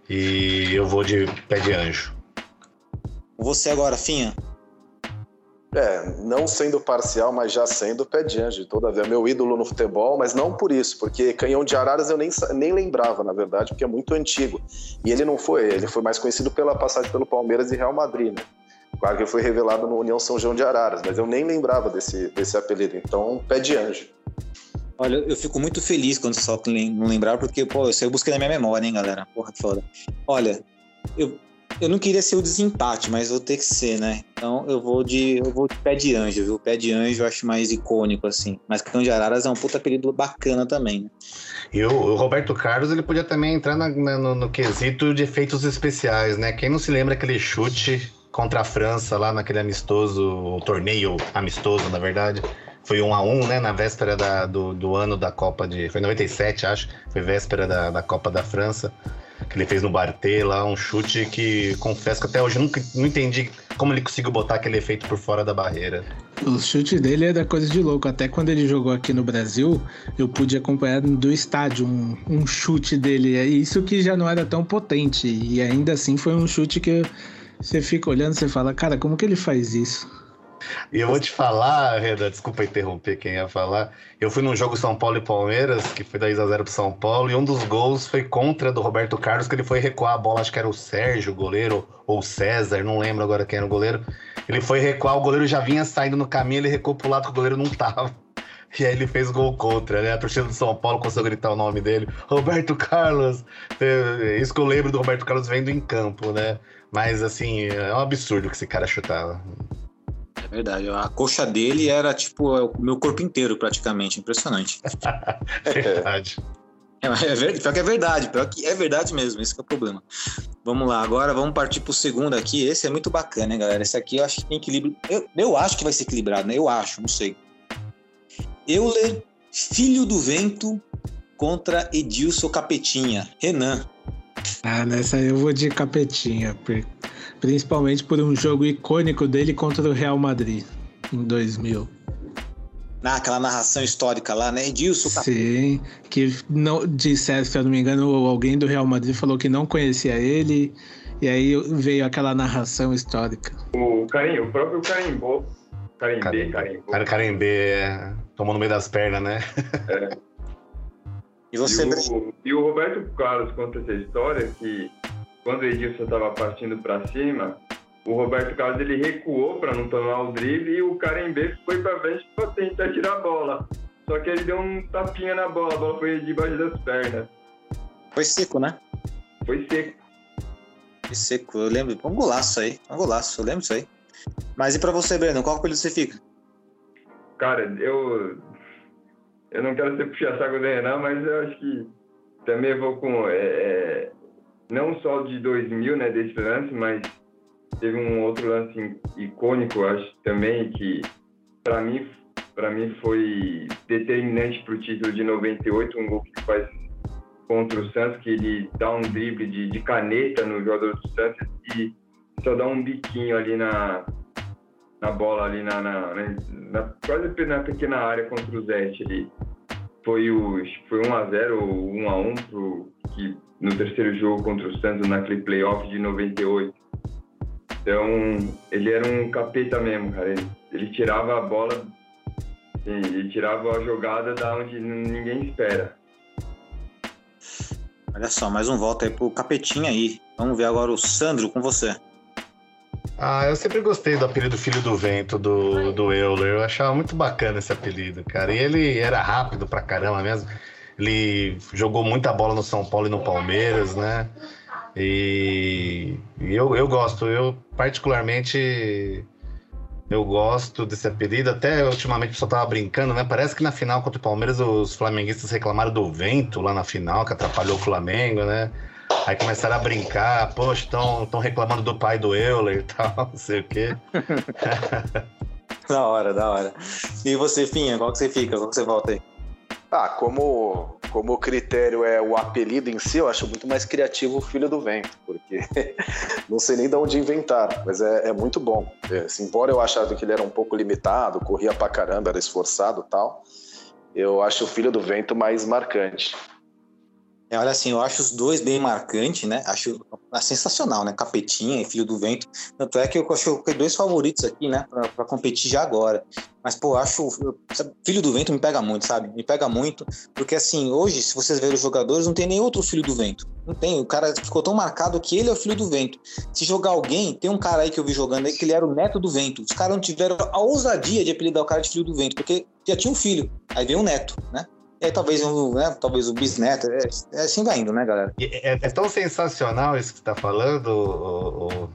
e eu vou de pé de anjo. Você agora, Finha? É, não sendo parcial, mas já sendo pé de anjo, todavia. Meu ídolo no futebol, mas não por isso, porque Canhão de Araras eu nem, nem lembrava, na verdade, porque é muito antigo. E ele não foi, ele foi mais conhecido pela passagem pelo Palmeiras e Real Madrid, né? Claro que ele foi revelado no União São João de Araras, mas eu nem lembrava desse, desse apelido. Então, pé de anjo. Olha, eu fico muito feliz quando só não lembrar, porque, pô, eu, eu busquei na minha memória, hein, galera? Porra, que foda. Olha, eu, eu não queria ser o desempate, mas vou ter que ser, né? Então eu vou de eu vou de pé de anjo, viu? Pé de anjo eu acho mais icônico, assim. Mas Cão de Araras é um puta apelido bacana também, né? E o, Roberto Carlos, ele podia também entrar na, na, no, no, quesito de efeitos especiais, né? Quem não se lembra aquele chute contra a França lá naquele amistoso, torneio amistoso, na verdade. Foi um a um, né? Na véspera da, do, do ano da Copa de. Foi 97, acho. Foi véspera da, da Copa da França que ele fez no Bartê lá, um chute que confesso que até hoje nunca não entendi como ele conseguiu botar aquele efeito por fora da barreira. O chute dele é da coisa de louco. Até quando ele jogou aqui no Brasil, eu pude acompanhar do estádio um, um chute dele. É isso que já não era tão potente. E ainda assim foi um chute que você fica olhando e fala, cara, como que ele faz isso? E eu vou te falar, Reda, desculpa interromper quem ia falar. Eu fui num jogo São Paulo e Palmeiras, que foi 2x0 pro São Paulo, e um dos gols foi contra do Roberto Carlos, que ele foi recuar a bola, acho que era o Sérgio, goleiro, ou César, não lembro agora quem era o goleiro. Ele foi recuar, o goleiro já vinha saindo no caminho, ele recuou pro lado que o goleiro não tava. [LAUGHS] E aí ele fez gol contra, né? A torcida do São Paulo conseguiu gritar o nome dele. Roberto Carlos! É isso que eu lembro do Roberto Carlos vendo em campo, né? Mas assim, é um absurdo que esse cara chutava. É verdade. A coxa dele era tipo o meu corpo inteiro, praticamente. Impressionante. [LAUGHS] é verdade. É, é verdade, pior que é verdade, pior que é verdade mesmo, esse é o problema. Vamos lá, agora vamos partir pro segundo aqui. Esse é muito bacana, hein, galera? Esse aqui eu acho que tem equilíbrio. Eu, eu acho que vai ser equilibrado, né? Eu acho, não sei. Euler, filho do vento, contra Edilson Capetinha. Renan. Ah, nessa eu vou de Capetinha, porque principalmente por um jogo icônico dele contra o Real Madrid em 2000. Ah, aquela narração histórica lá, né? Edilson. Tá... Sim, que não disse, se eu não me engano, alguém do Real Madrid falou que não conhecia ele, e aí veio aquela narração histórica. O Carim, o próprio Carimbó. Carimbé, Carimbó. Cara, Carimbé é, tomou no meio das pernas, né? É. E você. E o, e o Roberto Carlos conta essa história que quando o Edilson estava partindo para cima, o, Roberto Carlos ele recuou para não tomar o drible e o Carembê foi para frente para tentar tirar a bola. Só que ele deu um tapinha na bola, a bola foi debaixo das pernas. Foi seco, né? Foi seco. Foi seco, eu lembro. Um golaço aí, um golaço, eu lembro disso aí. Mas e pra você, Breno, qual apelido você fica? Cara, eu. Eu não quero ser puxa-saco do Renan, mas eu acho que também vou com. É, é, não só de 2000, né, desse lance, mas teve um outro lance icônico, acho também, que para mim, para mim foi determinante para o título de 98, um gol que faz contra o Santos, que ele dá um drible de, de caneta no jogador do Santos e só dá um biquinho ali na, na bola, ali na, na, na, quase na pequena área contra o Zete ali. Foi, o, foi 1x0 ou 1x1 pro, que, no terceiro jogo contra o Santos naquele playoff de 98. Então, ele era um capeta mesmo, cara. Ele, ele tirava a bola, sim, ele tirava a jogada da onde ninguém espera. Olha só, mais um voto aí pro capetinha aí. Vamos ver agora o Sandro com você. Ah, eu sempre gostei do apelido Filho do Vento do, do Euler. Eu achava muito bacana esse apelido, cara. E ele era rápido pra caramba mesmo. Ele jogou muita bola no São Paulo e no Palmeiras, né? E, eu, eu gosto. Eu, particularmente, eu gosto desse apelido. Até ultimamente o pessoal tava brincando, né? Parece que na final contra o Palmeiras os flamenguistas reclamaram do vento lá na final, que atrapalhou o Flamengo, né? Aí começaram a brincar, poxa, estão reclamando do pai do Euler e [LAUGHS] tal, não sei o quê. [LAUGHS] da hora, da hora. E você, Finha, qual que você fica? Qual que você volta aí? Ah, como, como o critério é o apelido em si, eu acho muito mais criativo o Filho do Vento, porque [LAUGHS] não sei nem de onde inventaram, mas é, é muito bom. É, assim, embora eu achasse que ele era um pouco limitado, corria pra caramba, era esforçado tal, eu acho o Filho do Vento mais marcante. É, olha assim, eu acho os dois bem marcantes, né? Acho é sensacional, né? Capetinha e Filho do Vento. Tanto é que eu acho que dois favoritos aqui, né? Pra, pra, competir já agora. Mas, pô, acho. Filho do Vento me pega muito, sabe? Me pega muito. Porque, assim, hoje, se vocês verem os jogadores, não tem nem outro Filho do Vento. Não tem. O cara ficou tão marcado que ele é o Filho do Vento. Se jogar alguém, tem um cara aí que eu vi jogando aí que ele era o neto do vento. Os caras não tiveram a ousadia de apelidar o cara de Filho do Vento, porque já tinha um filho. Aí veio um neto, né? É, talvez, um, né, talvez o bisneto, é, é, assim vai indo, né, galera? É, é, tão sensacional isso que você tá falando, o, o,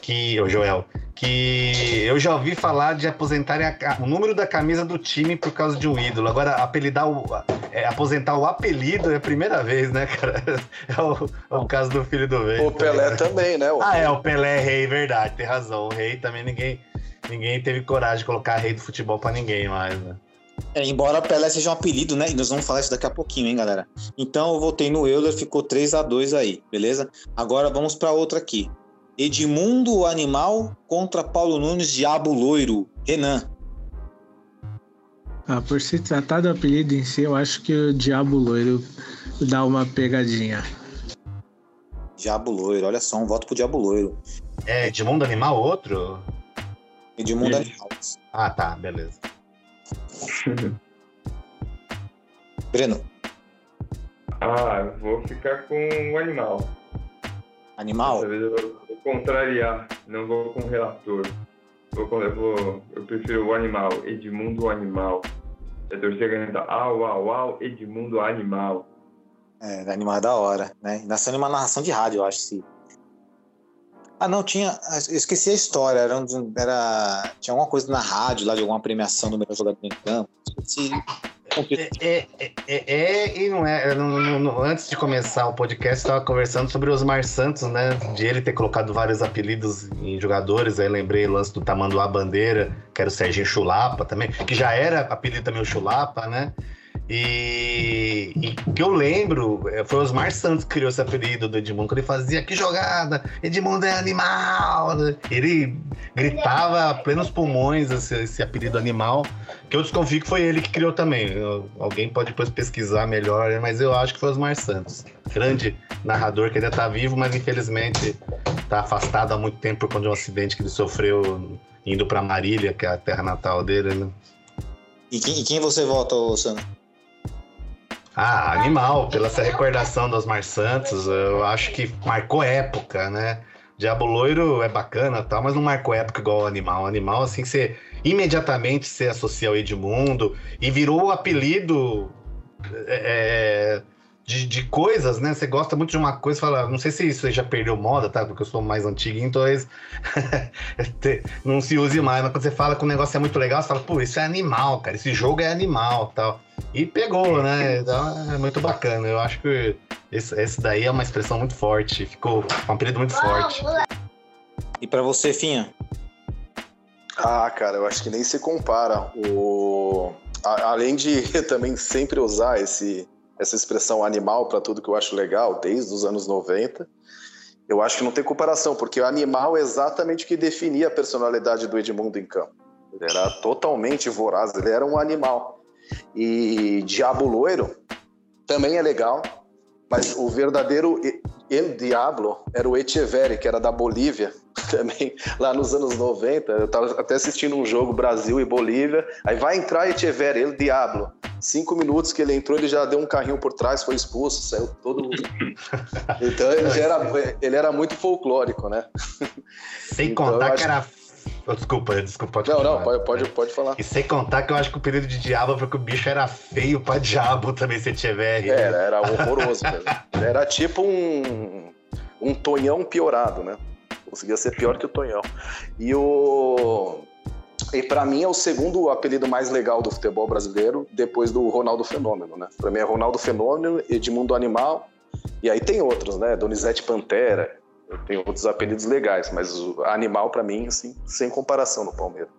que, o Joel, que eu já ouvi falar de aposentarem a, o número da camisa do time por causa de um ídolo. Agora, apelidar o, é, aposentar o apelido é a primeira vez, né, cara? [LAUGHS] É o, é o caso do filho do Vento. O Pelé né? também, né? O ah, é, o Pelé é rei, verdade, tem razão. O rei também ninguém, ninguém teve coragem de colocar rei do futebol para ninguém mais, né? É, embora Pelé seja um apelido, né? E nós vamos falar isso daqui a pouquinho, hein, galera? Então eu votei no Euler, ficou 3 a 2 aí, beleza? Agora vamos para outra aqui. Edmundo o Animal contra Paulo Nunes Diabo Loiro. Renan. Ah, por se tratar do apelido em si, eu acho que o Diabo Loiro dá uma pegadinha. Diabo Loiro, olha só, um voto pro Diabo Loiro. É Edmundo Animal outro? Edmundo Animal. Ah, tá, beleza. [LAUGHS] Breno. Ah, eu vou ficar com o animal. Animal? Dessa vez eu vou contrariar, não vou com o relator. Vou, eu, vou, eu prefiro o animal, Edmundo o animal. A torcida canta au, au, au, Edmundo animal. É, animal é da hora, né? Nasceu numa narração de rádio, eu acho, se ah, não, tinha. Eu esqueci a história. Era, era, tinha alguma coisa na rádio lá de alguma premiação do melhor jogador em campo. Esqueci. É, é, é, é, e não é. No, no, antes de começar o podcast, estava conversando sobre o Osmar Santos, né? De ele ter colocado vários apelidos em jogadores. Aí lembrei o lance do Tamanduá Bandeira, que era o Serginho Chulapa também, que já era apelido também o Chulapa, né? E, e que eu lembro, é, foi o Osmar Santos que criou esse apelido do Edmundo, quando ele fazia que jogada, Edmundo é animal. Ele gritava a plenos pulmões esse, esse apelido animal, que eu desconfio que foi ele que criou também. Alguém pode depois pesquisar melhor, mas eu acho que foi Osmar Santos. Grande narrador que ainda está vivo, mas infelizmente está afastado há muito tempo por conta de um acidente que ele sofreu indo para Marília, que é a terra natal dele. Né? E, quem, e quem você vota, Sandro? Ah, animal, pela essa recordação do Osmar Santos, eu acho que marcou época, né? Diabo Loiro é bacana tal, mas não marcou época igual o Animal. O Animal, assim, você imediatamente se associa ao Edmundo e virou o apelido é, de, de, coisas, né? Você gosta muito de uma coisa, fala, não sei se isso aí já perdeu moda, tá? Porque eu sou mais antigo, então [LAUGHS] não se use mais. Mas quando você fala que o negócio é muito legal, você fala, pô, isso é animal, cara, esse jogo é animal tal. E pegou, né? Então é muito bacana. Eu acho que esse, esse daí é uma expressão muito forte, ficou um apelido muito forte. E para você, Finha? Ah, cara, eu acho que nem se compara. O... A, além de [LAUGHS] também sempre usar esse essa expressão animal para tudo que eu acho legal, desde os anos 90. Eu acho que não tem comparação, porque o animal é exatamente o que definia a personalidade do Edmundo em campo. Ele era totalmente voraz, ele era um animal. E Diabo Loiro também é legal, mas o verdadeiro El Diablo era o Echeverri, que era da Bolívia, [LAUGHS] também lá nos anos 90. Eu estava até assistindo um jogo Brasil e Bolívia. Aí vai entrar Echeverri, El Diablo. Cinco minutos que ele entrou, ele já deu um carrinho por trás, foi expulso, saiu todo. [LAUGHS] então ele, era, ele era muito folclórico, né? Sem então, contar que era Desculpa, desculpa. Não, não, pode, pode, pode falar. E sem contar que eu acho que o período de diabo foi que o bicho era feio pra diabo também, se tiver. Era, era [LAUGHS] horroroso mesmo. Era tipo um, um tonhão piorado, né? Conseguia ser pior que o tonhão. E o. E para mim é o segundo apelido mais legal do futebol brasileiro, depois do Ronaldo Fenômeno, né? Para mim é Ronaldo Fenômeno, Edmundo Animal, e aí tem outros, né? Donizete Pantera, eu tenho outros apelidos legais, mas o animal para mim, assim, sem comparação no Palmeiras.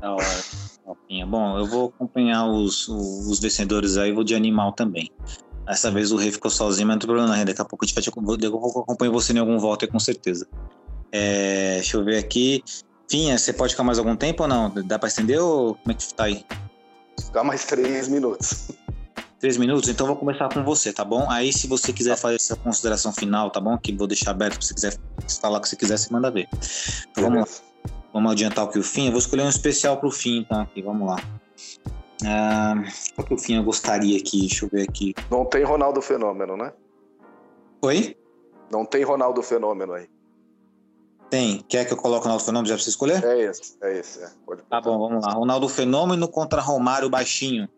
Da hora. Bom, eu vou acompanhar os, os vencedores aí, vou de animal também. Dessa vez o rei ficou sozinho, mas não tem problema, Daqui a pouco a gente vai te, daqui a pouco eu acompanho você em algum voto aí, com certeza. É, deixa eu ver aqui. Finha, você pode ficar mais algum tempo ou não? Dá para estender ou como é que tá aí? Ficar mais três minutos. Três minutos? Então vou começar com você, tá bom? Aí se você quiser fazer essa consideração final, tá bom? Que vou deixar aberto se você quiser falar o que você quiser, você manda ver. Então vamos lá. Vamos adiantar o que o fim. Eu vou escolher um especial pro fim, tá? Aqui, vamos lá. Ah, qual que o fim eu gostaria aqui? Deixa eu ver aqui. Não tem Ronaldo Fenômeno, né? Oi? Não tem Ronaldo Fenômeno aí. Tem. Quer que eu coloque o Ronaldo Fenômeno já pra você escolher? É esse, é esse. É. tá bom, vamos lá. Ronaldo Fenômeno contra Romário Baixinho.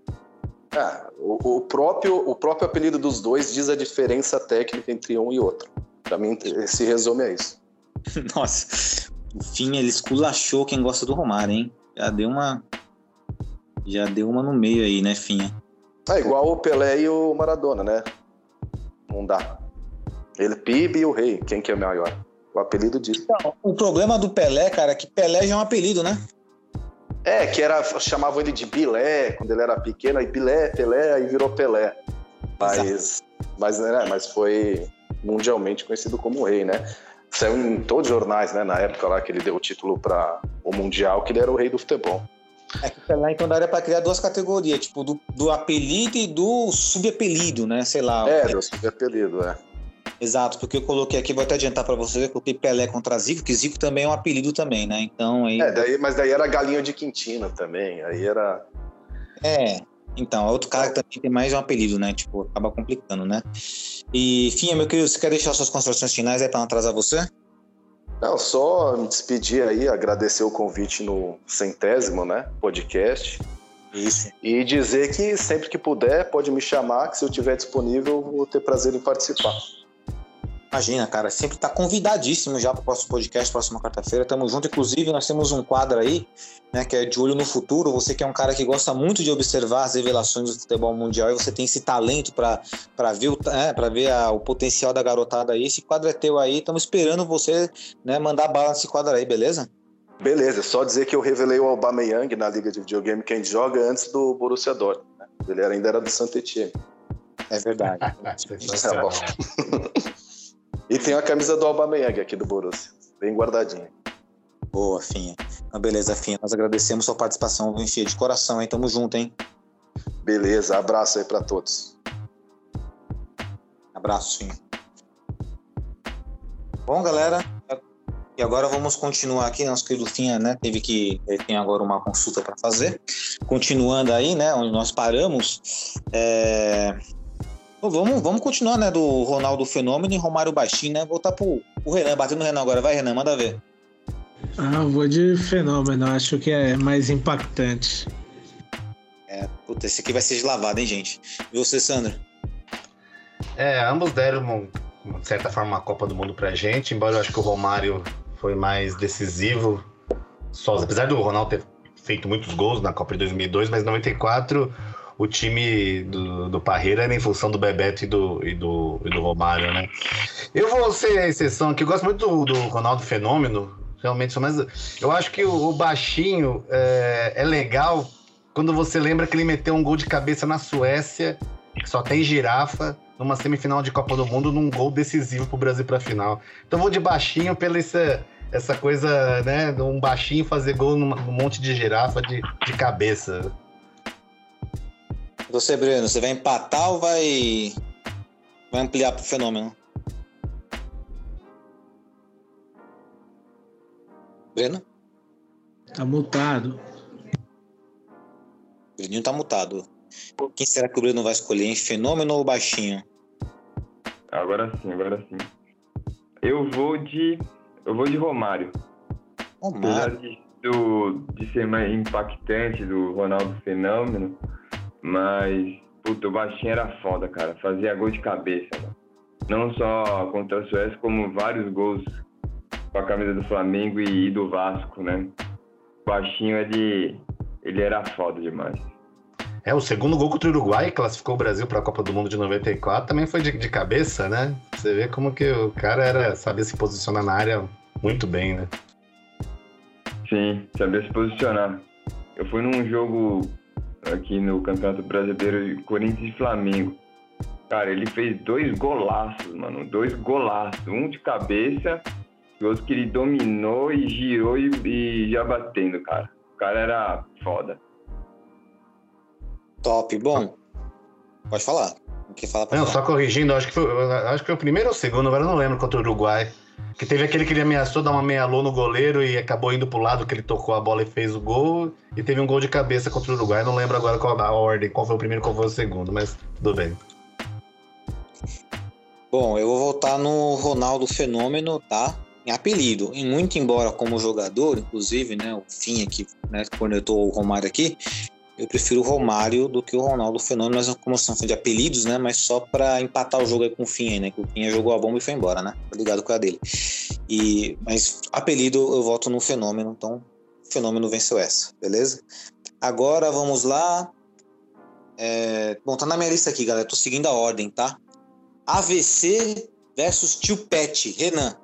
É, o, o, próprio, o próprio apelido dos dois diz a diferença técnica entre um e outro. Para mim, se resume a isso. [LAUGHS] Nossa, o fim ele esculachou quem gosta do Romário, hein? Já deu uma. Já deu uma no meio aí, né, Finha? É igual o Pelé e o Maradona, né? Não dá. Ele PIB e o rei, quem que é maior? O apelido disso. Então, o problema do Pelé, cara, é que Pelé já é um apelido, né? É, que era, chamavam ele de Bilé quando ele era pequeno, aí Bilé, Pelé, aí virou Pelé. Mas, mas, né, mas foi mundialmente conhecido como rei, né? Saiu em todos os jornais, né, na época lá que ele deu o título para o Mundial, que ele era o rei do futebol. É que Pelé então daria para criar duas categorias, tipo do, do apelido e do subapelido, né? Sei lá. É, do subapelido, é. Exato, porque eu coloquei aqui, vou até adiantar para você, eu coloquei Pelé contra Zico, que Zico também é um apelido também, né? Então aí. É, daí, mas daí era Galinha de Quintina também, aí era. É, então, outro cara que também tem mais um apelido, né? Tipo, acaba complicando, né? E, Finha, meu querido, você quer deixar suas considerações finais aí para não atrasar você? Não, só me despedir aí, agradecer o convite no centésimo, né, podcast. Isso. E dizer que sempre que puder, pode me chamar, que se eu estiver disponível, vou ter prazer em participar. Imagina, cara, sempre está convidadíssimo já para o próximo podcast, próxima quarta-feira. Tamo junto. Inclusive, nós temos um quadro aí, né, que é de olho no futuro. Você que é um cara que gosta muito de observar as revelações do futebol mundial e você tem esse talento para ver, o, é, pra ver a, o potencial da garotada aí. Esse quadro é teu aí. Estamos esperando você né, mandar bala nesse quadro aí, beleza? Beleza, só dizer que eu revelei o Aubameyang na liga de videogame que a gente joga antes do Borussia Dortmund. Né? Ele ainda era do Saint-Etienne. É verdade. é [LAUGHS] bom. E tem a camisa do Aubameyang aqui do Borussia, bem guardadinha. Boa, Finha. Então, beleza, Finha. Nós agradecemos sua participação, Finha, de coração, hein? Tamo junto, hein? Beleza, abraço aí para todos. Abraço, Finha. Bom, galera, e agora vamos continuar aqui. Nosso querido Finha, né? Teve que. Ele tem agora uma consulta para fazer. Continuando aí, né? Onde nós paramos. É... Vamos, vamos continuar, né? Do Ronaldo Fenômeno e Romário Baixinho, né? Voltar pro, pro Renan, batendo no Renan agora. Vai, Renan, manda ver. Ah, eu vou de fenômeno, acho que é mais impactante. É, puta, esse aqui vai ser deslavado, hein, gente? E você, Sandro? É, ambos deram, de certa forma, uma Copa do Mundo pra gente, embora eu acho que o Romário foi mais decisivo. Só, apesar do Ronaldo ter feito muitos gols na Copa de 2002, mas em 94 o time do, do Parreira era em função do Bebeto e do, e do, e do Romário, né? Eu vou ser a exceção aqui, eu gosto muito do, do Ronaldo Fenômeno, realmente, mas eu acho que o, o baixinho é, é legal quando você lembra que ele meteu um gol de cabeça na Suécia, que só tem girafa, numa semifinal de Copa do Mundo, num gol decisivo pro Brasil pra final. Então vou de baixinho pela essa, essa coisa, né, um baixinho fazer gol num, num monte de girafa de, de cabeça. Você, Breno, você vai empatar ou vai, vai ampliar pro fenômeno? Breno? Tá mutado. O Breninho tá mutado. Quem será que o Breno vai escolher, hein? Fenômeno ou baixinho? Agora sim, agora sim. Eu vou de. Eu vou de Romário. Apesar Romário. de, do, de ser mais impactante do Ronaldo Fenômeno, mas puta, o baixinho era foda, cara. Fazia gol de cabeça, mano. Não só contra a Suécia, como vários gols com a camisa do Flamengo e, do Vasco, né? O baixinho ele, ele era foda demais. É, o segundo gol contra o Uruguai, que classificou o Brasil para a Copa do Mundo de 94, também foi de, de cabeça, né? Você vê como que o cara era sabia se posicionar na área muito bem, né? Sim, sabia se posicionar. Eu fui num jogo aqui no Campeonato Brasileiro de Corinthians e Flamengo. Cara, ele fez dois golaços, mano. Dois golaços. Um de cabeça e outro que ele dominou e girou e, e já batendo, cara. O cara era foda. Top. Bom, pode falar. Não, só corrigindo, acho que, foi, acho que foi o primeiro ou o segundo, agora eu não lembro, contra o Uruguai. Que teve aquele que ele ameaçou dar uma meia-lua no goleiro e acabou indo pro lado que ele tocou a bola e fez o gol. E teve um gol de cabeça contra o Uruguai. Não lembro agora qual a ordem, qual foi o primeiro qual foi o segundo, mas tudo bem. Bom, eu vou voltar no Ronaldo Fenômeno, tá? Em apelido. E muito embora como jogador, inclusive, né? O Fim aqui, né? Cornetou o Romário aqui. Eu prefiro o Romário do que o Ronaldo Fenômeno, mas como são de apelidos, né? Mas só pra empatar o jogo aí com o aí, né? Que o Fim jogou a bomba e foi embora, né? Tá ligado com a dele. E, mas apelido eu voto no Fenômeno, então o Fenômeno venceu essa, beleza? Agora vamos lá. É, bom, tá na minha lista aqui, galera. Tô seguindo a ordem, tá? AVC versus Tio Pet. Renan.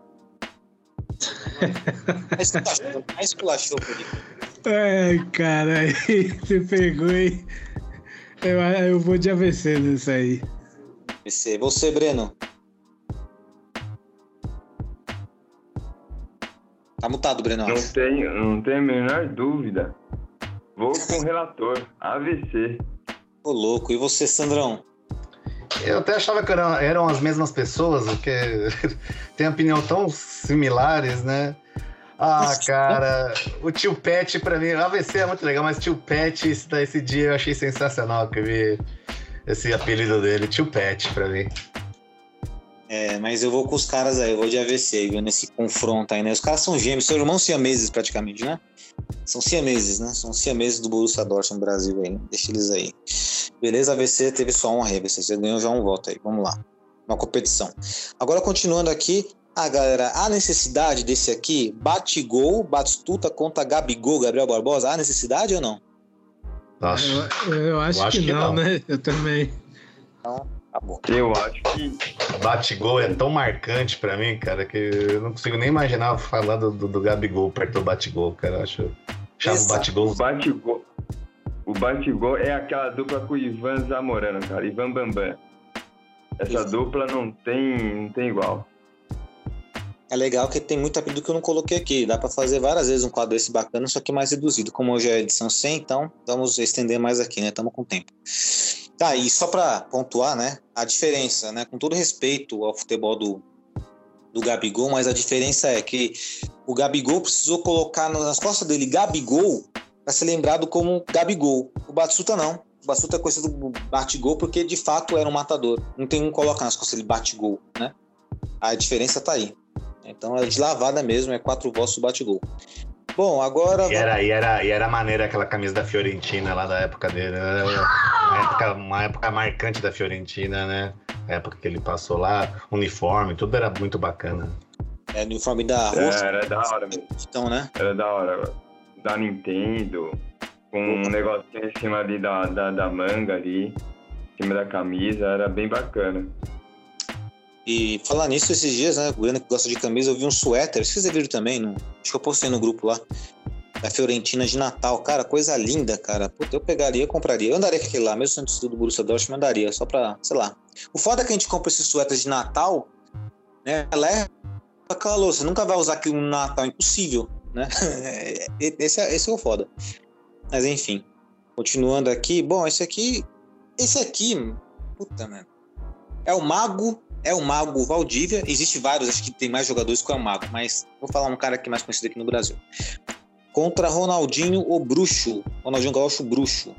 [LAUGHS] Mais esculachou, mais esculachou. Ai, cara, [LAUGHS] aí você pegou, hein? Eu, eu vou de AVC nisso aí. Você, você, Breno. Tá mutado, Breno. Não tenho, não tenho a menor dúvida. Vou com o relator. AVC. Ô, louco. E você, Sandrão? Eu até achava que eram, eram as mesmas pessoas, porque [LAUGHS] tem opinião tão similares, né? Ah, [LAUGHS] cara, o tio Pet pra mim, AVC é muito legal, mas tio Pet, esse, esse dia eu achei sensacional que eu vi esse apelido dele, tio Pet pra mim. É, mas eu vou com os caras aí, eu vou de AVC, viu, nesse confronto aí, né? Os caras são gêmeos, são irmãos siameses praticamente, né? São siameses, né? São siameses do Borussia Dortmund Brasil aí, né? Deixa eles aí. Beleza, AVC teve só um aí, AVC, você ganhou já um voto aí, vamos lá. Uma competição. Agora, continuando aqui, ah, galera, há necessidade desse aqui? Bate-gol, Batistuta contra Gabigol, Gabriel Barbosa, há necessidade ou não? Nossa, Eu, eu acho, Eu acho que, que não, não. né? Eu também. Então, tá bom. Eu acho que bate-gol é tão marcante pra mim, cara, que eu não consigo nem imaginar falar do, do, do Gabigol perto do bate-gol, cara. Eu acho. Chama o Exato. bate-gol. o bate-gol. O bate-gol é aquela dupla com o Ivan Zamorano, cara. Ivan Bambam. Essa Exato. dupla não tem, não tem igual. É legal que tem muito apelido que eu não coloquei aqui. Dá pra fazer várias vezes um quadro desse bacana, só que mais reduzido. Como hoje é edição 100, então vamos estender mais aqui, né? Estamos com tempo. Tá, e só pra pontuar, né? A diferença, né? Com todo respeito ao futebol do, do Gabigol, mas a diferença é que o Gabigol precisou colocar nas costas dele Gabigol pra ser lembrado como Gabigol. O Batsuta não. o Basuta é conhecido como bate-gol porque de fato era um matador. Não tem um coloca nas costas, ele bate-gol, né? A diferença tá aí. Então é de lavada mesmo, é quatro votos bate-gol. Bom, agora. E era, e, era, e era maneira aquela camisa da Fiorentina lá da época dele. Né? Uma época, uma época marcante da Fiorentina, né? A época que ele passou lá, uniforme, tudo era muito bacana. É, uniforme da É, Rússia. era da hora mesmo. Então, né? Era da hora. Da Nintendo, com um negocinho em cima ali da, da, da manga ali, em cima da camisa, era bem bacana. E falar nisso esses dias, né? O que gosta de camisa, eu vi um suéter. Vocês viram também? No, acho que eu postei no grupo lá. Da Fiorentina de Natal. Cara, coisa linda, cara. Puta, eu pegaria, compraria. Eu andaria com aquele lá, mesmo sendo do Borussia Dortmund, eu andaria. Só pra, sei lá. O foda é que a gente compra esses suéteres de Natal, né? Ela é louça. Você nunca vai usar aquilo no Natal, impossível, né? [LAUGHS] Esse é, esse é o foda. Mas enfim. Continuando aqui. Bom, esse aqui... Esse aqui... Puta, mano. É o Mago é o Mago Valdívia. Existe vários, acho que tem mais jogadores que é o Mago, mas vou falar um cara aqui mais conhecido aqui no Brasil. Contra Ronaldinho o Bruxo. Ronaldinho Gaúcho Bruxo.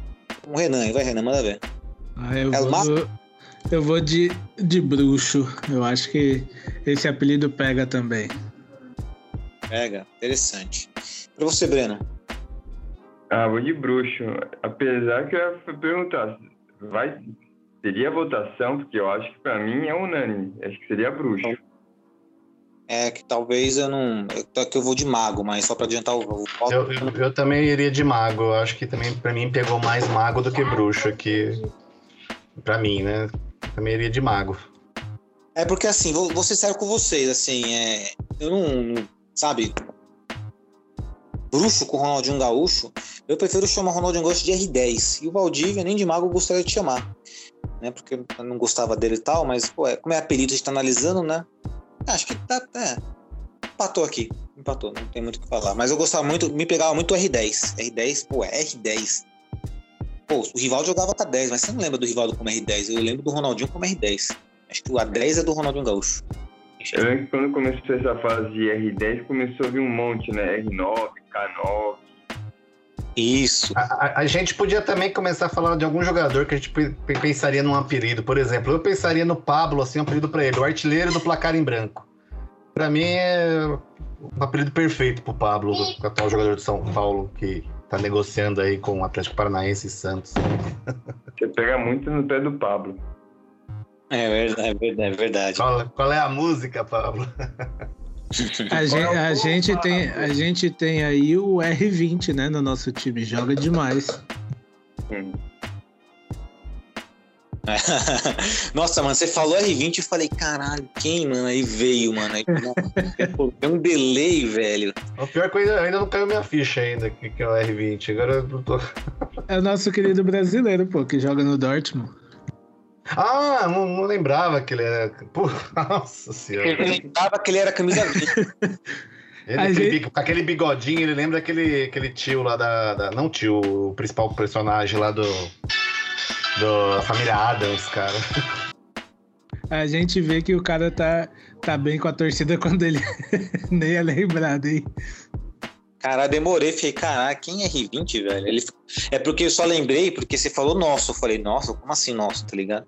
Um Renan, vai Renan, manda ver. Ah, eu, É vou, eu vou de, de bruxo. Eu acho que esse apelido pega também. Pega, interessante. Pra você, Breno. Ah, vou de bruxo. Apesar que eu ia perguntar, vai, teria votação? Porque eu acho que pra mim é unânime. Acho que seria bruxo. É que talvez eu não. Eu, que eu vou de mago, mas só pra adiantar o, voto. Eu, eu, eu também iria de mago. Eu acho que também pra mim pegou mais mago do que bruxo aqui. Pra mim, né? Também iria de mago. É porque assim, vou, vou ser sério com vocês, assim, é, eu não, não- sabe, bruxo com o Ronaldinho Gaúcho, eu prefiro chamar o Ronaldinho Gaúcho de R10, e o Valdívia nem de mago eu gostaria de chamar, né, porque eu não gostava dele e tal, mas, pô, é, como é apelido, a gente tá analisando, né, acho que tá, é, empatou aqui, empatou, não tem muito o que falar, mas eu gostava muito, me pegava muito o R10, R10, pô, é R10, pô, o Rivaldo jogava com a 10, mas você não lembra do Rivaldo como R10, eu lembro do Ronaldinho como R10. Acho que o A10 é do Ronaldinho Gaúcho. Eu lembro que quando começou essa fase de R10, começou a vir um monte, né? R9, K9. Isso. A, a- a gente podia também começar a falar de algum jogador que a gente pe- pe- pensaria num apelido. Por exemplo, eu pensaria no Pablo, assim, um apelido pra ele, o artilheiro do placar em branco. Pra mim é um apelido perfeito pro Pablo, o atual jogador de São Paulo, que tá negociando aí com o Atlético Paranaense e Santos. [LAUGHS] Você pega muito no pé do Pablo. É verdade, é verdade. É verdade. Qual, qual é a música, Pablo? [LAUGHS] [LAUGHS] A gente, a, gente tem, a gente tem aí o R20, né, no nosso time. Joga demais. Hum. [LAUGHS] Nossa, mano, você falou R20 eu falei, caralho, quem, mano? Aí veio, mano. Aí, [LAUGHS] pô, tem um delay, velho. A pior coisa, ainda não caiu minha ficha ainda, que, que é o R20. Agora eu tô... É o nosso querido brasileiro, pô, que joga no Dortmund. Ah, não, não lembrava que ele era. Pô, [LAUGHS] nossa senhora. Ele lembrava que ele era camisa 20. [LAUGHS] Ele, aquele gente- bico- com aquele bigodinho, ele lembra aquele, aquele tio lá da, da- Não tio, o principal personagem lá do. Do família Adams, cara. A gente vê que o cara tá, tá bem com a torcida quando ele [LAUGHS] nem é lembrado, hein? Caralho, demorei, falei, caralho, quem é R20, velho? Ele... É porque eu só lembrei, porque você falou nosso. Eu falei, nossa, como assim nosso, tá ligado?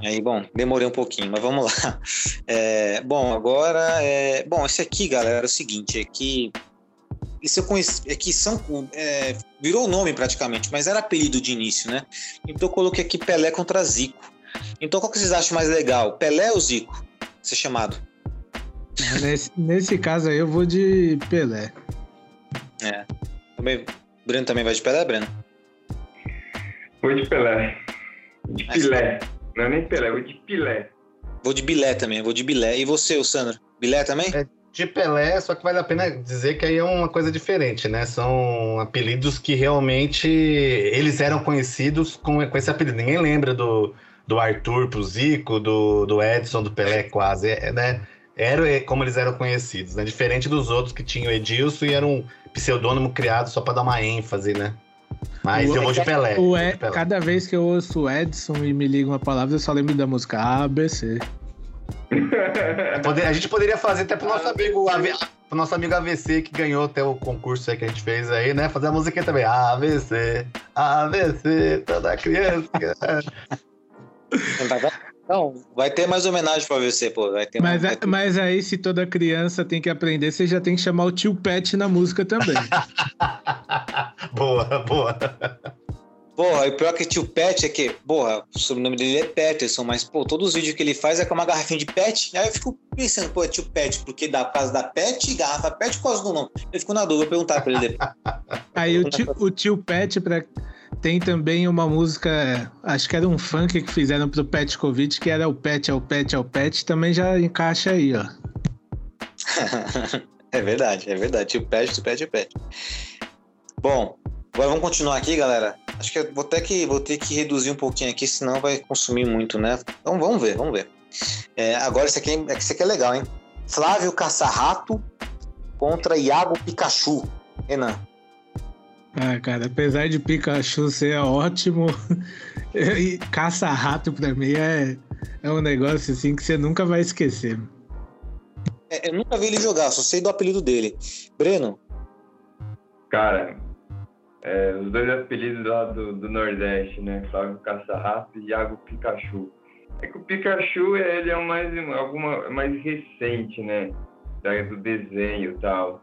Aí, bom, demorei um pouquinho, mas vamos lá. [LAUGHS] É, bom, agora. É... Bom, esse aqui, galera, é o seguinte: é que. Isso eu conheci. É que são. é, virou nome praticamente, mas era apelido de início, né? Então eu coloquei aqui Pelé contra Zico. Então qual que vocês acham mais legal? Pelé ou Zico? Ser chamado? Nesse, nesse caso aí eu vou de Pelé. É. Também, Breno também vai de Pelé, Breno? Vou de Pelé. De Mas- Pilé. Não é nem Pelé, vou de Pilé. Vou de Bilé também, vou de Bilé. E você, o Sandro? Bilé também? É. De Pelé, só que vale a pena dizer que aí é uma coisa diferente, né? São apelidos que realmente eles eram conhecidos com, com esse apelido. Ninguém lembra do, do Arthur pro Zico, do, do Edson, do Pelé, quase, é, né? Era como eles eram conhecidos, né? Diferente dos outros que tinham Edilson e era um pseudônimo criado só para dar uma ênfase, né? Mas O- eu vou de Pelé. O Ed- Pelé. cada vez que eu ouço o Edson e me liga uma palavra, eu só lembro da música ABC. [LAUGHS] A gente poderia fazer até pro nosso amigo pro nosso amigo AVC que ganhou até o concurso aí que a gente fez aí, né? Fazer a música também. AVC, AVC, toda criança. [LAUGHS] Não, vai ter mais homenagem pro AVC, pô. Vai ter Mas, é- mas aí, se toda criança tem que aprender, você já tem que chamar o tio Pet na música também. [LAUGHS] boa, boa. Porra, e pior que tio Pet é que, porra, o sobrenome dele é Peterson, mas, pô, todos os vídeos que ele faz é com uma garrafinha de Pet. Aí eu fico pensando, pô, é tio Pet, porque dá por causa da Pet, garrafa Pet, por causa do nome. Eu fico na dúvida, vou perguntar pra ele depois. Aí o tio, o tio Pet pra... tem também uma música, acho que era um funk que fizeram pro Petkovic, que era o Pet, é o Pet, é o Pet, também já encaixa aí, ó. [LAUGHS] é verdade, é verdade. Tio Pet, tio Pet, tio Pet. Bom, agora vamos continuar aqui, galera. Acho que vou ter que, vou ter que reduzir um pouquinho aqui, senão vai consumir muito, né? Então vamos ver, vamos ver. É, agora esse aqui, é- esse aqui é legal, hein? Flávio Caçarrato contra Iago Pikachu. Renan. Ah, cara, apesar de Pikachu ser ótimo, [LAUGHS] e caça-rato pra mim é, é um negócio assim que você nunca vai esquecer. É, eu nunca vi ele jogar, só sei do apelido dele. Breno, Cara, é, os dois apelidos lá do, do Nordeste, né? Flávio Caçarrato e Iago Pikachu. É que o Pikachu ele é o mais, alguma, mais recente, né? Da, do desenho e tal.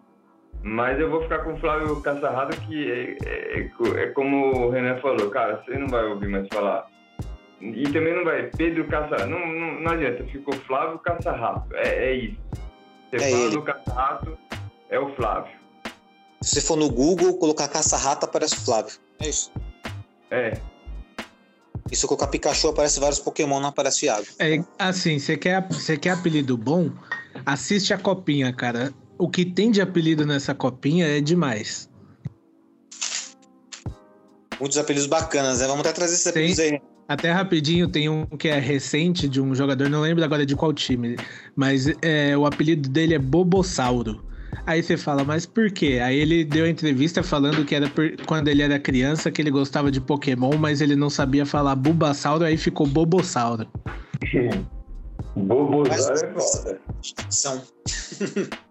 Mas eu vou ficar com o Flávio Caçarrato, que é, é- é é como o Renan falou, cara, você não vai ouvir mais falar. E também não vai, Pedro Caçarrato, não, não, não adianta, ficou Flávio Caçarrato, é, é isso. Você É fala ele. do Caçarrato, é o Flávio. se você for no Google, colocar Caça-Rato, aparece o Flávio. É isso. É, E se eu colocar Pikachu, aparece vários Pokémon, não aparece o Iago. É assim, você quer, você quer apelido bom? Assiste a copinha, cara. O que tem de apelido nessa copinha é demais. Muitos apelidos bacanas, né? Vamos até trazer esses apelidos aí. Até rapidinho, tem um que é recente de um jogador, não lembro agora de qual time, mas é, o apelido dele é Bobossauro. Aí você fala, mas por quê? Aí ele deu a entrevista falando que era por- quando ele era criança que ele gostava de Pokémon, mas ele não sabia falar Bulbasauro, aí ficou Bobossauro. [LAUGHS] Bobozar é foda. São. [LAUGHS]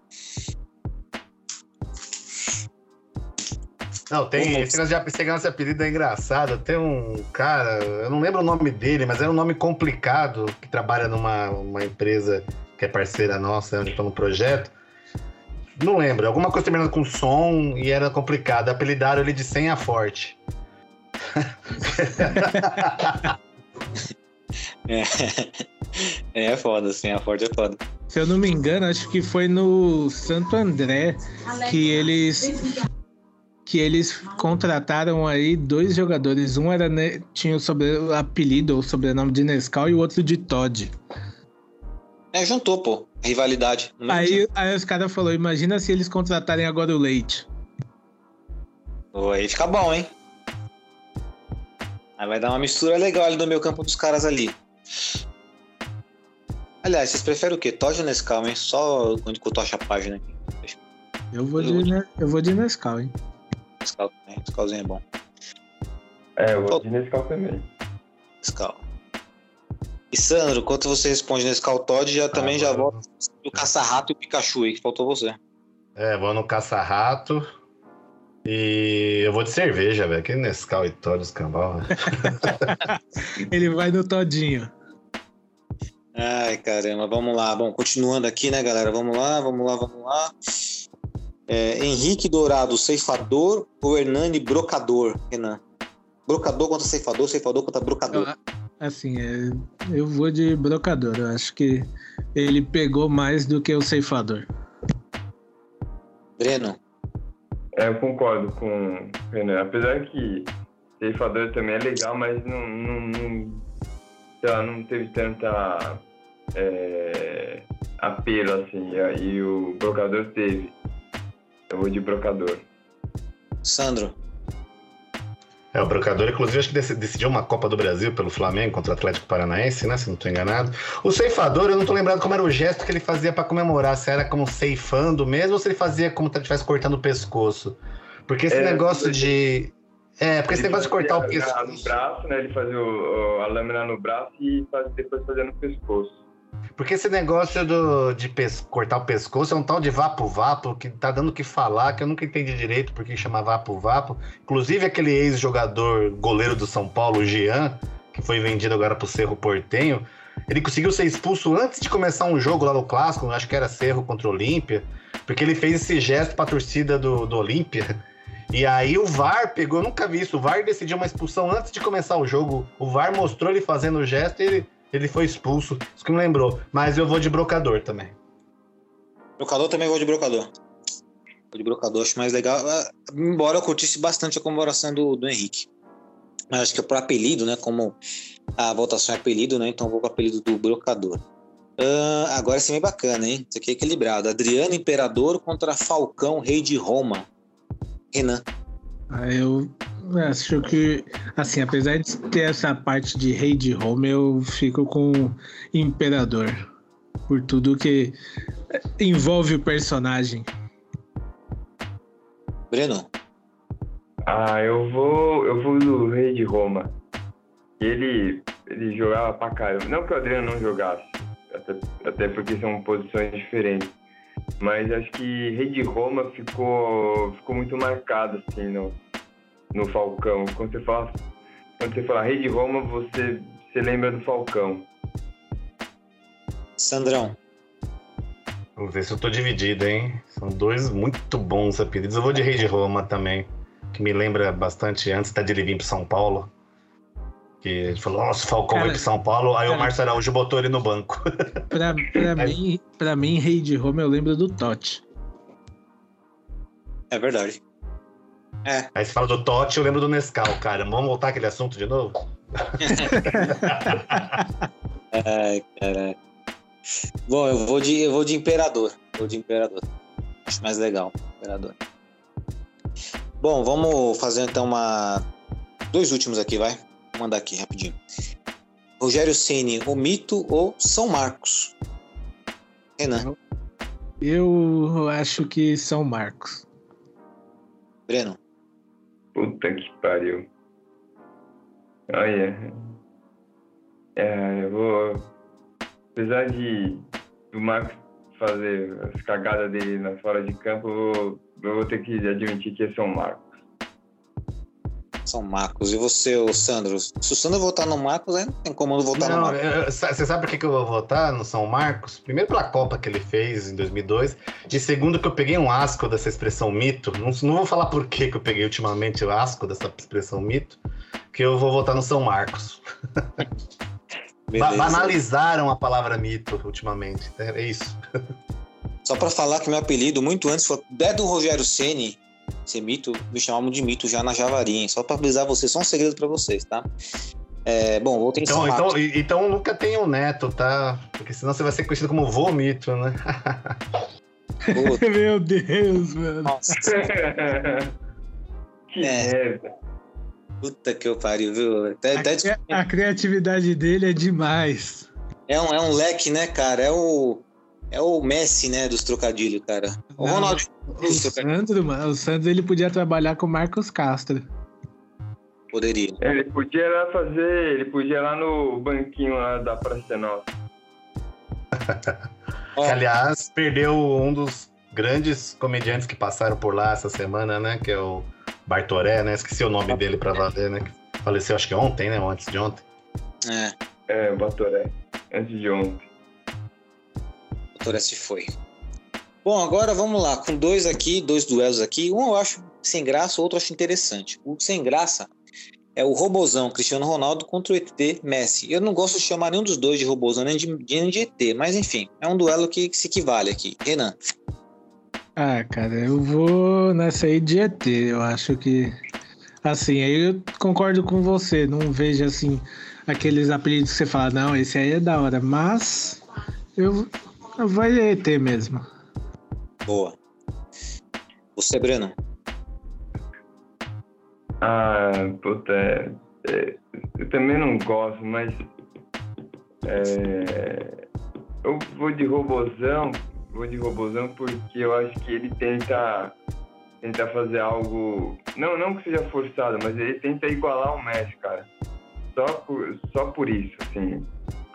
Não, tem. Esse negócio de apelido é engraçado. Tem um cara, eu não lembro o nome dele, mas é um nome complicado, que trabalha numa uma empresa que é parceira nossa, onde está no projeto. Não lembro, alguma coisa terminando com som e era complicado. Apelidaram ele de Senha Forte. [LAUGHS] É. é foda, sim, a Ford é foda. Se eu não me engano, acho que foi no Santo André que eles que eles contrataram aí dois jogadores. Um era ne- tinha o sobre, o apelido ou sobrenome de Nescau e o outro de Todd. É, juntou, pô. Rivalidade. Aí, aí os caras falaram, imagina se eles contratarem agora o Leite. Pô, aí fica bom, hein? Aí vai dar uma mistura legal ali no meio campo dos caras ali. Aliás, vocês preferem o quê? Todd ou Nescau, hein? Só onde que eu tocho a página aqui. Eu vou de, Ne- eu vou de Nescau, hein? Nescau, né? Nescauzinho é bom. É, eu vou de Nescau também. Nescau. E Sandro, quanto você responde Nescau Todd, já também já volta o Caça-Rato e o Pikachu aí, que faltou você. É, vou no caça-rato. E eu vou de cerveja, velho. Que Nescau e Todd, escambau, né? [LAUGHS] [LAUGHS] Ele vai no Todinho. Ai, caramba, vamos lá. Bom, continuando aqui, né, galera? Vamos lá, vamos lá, vamos lá. É, Henrique Dourado, ceifador ou Hernani Brocador, Renan? Brocador contra ceifador, ceifador contra brocador. Eu- assim, é, eu vou de brocador. Eu acho que ele pegou mais do que o ceifador. Breno, É, eu concordo com o Renan. Apesar que ceifador também é legal, mas não, não, não, sei lá, não teve tanta é, apelo assim. E, o brocador teve. Eu vou de brocador. Sandro, É, o Brocador, inclusive, acho que dec- decidiu uma Copa do Brasil pelo Flamengo contra o Atlético Paranaense, né? Se não estou enganado. O ceifador, eu não tô lembrado como era o gesto que ele fazia para comemorar. Se era como ceifando mesmo ou se ele fazia como se ele estivesse cortando o pescoço. Porque esse É, negócio de. É, porque esse negócio de cortar o fazia No pescoço. braço, né? Ele fazia o- o- a lâmina no braço e faz- depois fazia no pescoço. Porque esse negócio do, de cortar o pescoço é um tal de vapo-vapo que tá dando o que falar, que eu nunca entendi direito por que chama vapo-vapo. Inclusive aquele ex-jogador goleiro do São Paulo, Jean, que foi vendido agora pro Cerro Portenho, ele conseguiu ser expulso antes de começar um jogo lá no Clássico, acho que era Cerro contra o Olímpia, porque ele fez esse gesto pra torcida do, do Olímpia. E aí o VAR pegou, eu nunca vi isso, o VAR decidiu uma expulsão antes de começar o jogo. O VAR mostrou ele fazendo o gesto e ele, ele foi expulso. Isso que me lembrou. Mas eu vou de brocador também. Brocador também vou de brocador. Vou de brocador, acho mais legal. ah, Embora eu curtisse bastante a comemoração do, do Henrique. Mas acho que é por apelido, né? Como a votação é apelido, né? Então eu vou com o apelido do brocador. Ah, agora sim é bacana, hein? Isso aqui é equilibrado. Adriano Imperador contra Falcão, rei de Roma. Renan. Ah, Eu acho que, assim, apesar de ter essa parte de rei de Roma, eu fico com Imperador. Por tudo que envolve o personagem. Breno. Ah, eu vou. Eu vou do Rei de Roma. Ele, ele jogava pra caramba. Não que o Adriano não jogasse, até, até porque são posições diferentes. Mas acho que Rei de Roma ficou, ficou muito marcado assim no, no Falcão. Quando você fala, quando você fala Rei de Roma, você, você lembra do Falcão. Sandrão. Vamos ver se eu tô dividido, hein? São dois muito bons apelidos. Eu vou de Rei de Roma também, que me lembra bastante antes até de ele vir pro São Paulo. Que ele falou, nossa, o Falcão Cara, veio pro São Paulo, aí o. Márcio Araújo botou ele no banco. [LAUGHS] Pra, pra, mim, pra mim, rei de Roma, eu lembro do Totti. É verdade. É, Aí você fala do Totti, eu lembro do Nescau, cara. Vamos voltar aquele assunto de novo? [LAUGHS] Ai, caraca. Bom, eu vou de eu vou de imperador. Vou de imperador. Acho mais legal, imperador. Bom, vamos fazer então uma dois últimos aqui, vai. Vou mandar aqui rapidinho. Rogério Ceni, o mito ou São Marcos? Renan, Eu acho que São Marcos. Breno, Puta que pariu. Olha. É, eu vou. Apesar de do Marcos fazer as cagadas dele na fora de campo, eu vou, eu vou ter que admitir que é São Marcos. São Marcos. E você, ô Sandro? Se o Sandro votar no Marcos, aí não tem como não votar no Não, Marcos. eu- você sabe por que que eu vou votar no São Marcos? Primeiro pela Copa que ele fez em 2002. E segundo que eu peguei um asco dessa expressão mito. Não, não vou falar por que que eu peguei ultimamente o asco dessa expressão mito. Que eu vou votar no São Marcos. [LAUGHS] Beleza. Banalizaram a palavra mito ultimamente. É isso. Só pra falar que meu apelido, muito antes, foi é do Rogério Ceni ser mito, me chamavam de mito já na Javaria, hein? Só pra avisar vocês, só um segredo pra vocês, tá? É, bom, vou ter Então, então, então nunca tenha um neto, tá? Porque senão você vai ser conhecido como vomito, né? [LAUGHS] Meu Deus, mano. Nossa, que É. merda. puta que eu pariu, viu? Até, A, até a criatividade dele é demais. é, um, é um leque, né, cara? É o, é o Messi, né, dos trocadilhos, cara. O Não, Ronaldo O Sandro, mano, o Sandro ele podia trabalhar com o Marcos Castro. poderia. É, Ele podia ir lá fazer. Ele podia ir lá no banquinho lá da Praça Nossa. Ó, Que, aliás, perdeu um dos grandes comediantes que passaram por lá essa semana, né? Que é o Bartoré, né? Esqueci o nome dele pra valer, né? que Faleceu acho que ontem, né? Ou antes de ontem. é, É, o Batoré. Antes de ontem. Torres se foi. Bom, agora vamos lá, com dois aqui, dois duelos aqui. Um eu acho sem graça, o outro eu acho interessante. O sem graça é o Robozão Cristiano Ronaldo contra o ET Messi. Eu não gosto de chamar nenhum dos dois de Robozão nem de, nem de ET, mas enfim, é um duelo que, que se equivale aqui. Renan, Ah, cara, eu vou nessa aí de ET. Eu acho que. Assim, aí eu concordo com você. Não vejo, assim, aqueles apelidos que você fala, não, esse aí é da hora. Mas. Eu, de ET mesmo. boa. Você, Breno? Ah, puta, é, é, eu também não gosto, mas é, eu vou de robozão, vou de robozão porque eu acho que ele tenta, tenta fazer algo, não, não que seja forçado, mas ele tenta igualar o Messi, cara. Só por, só por isso, assim.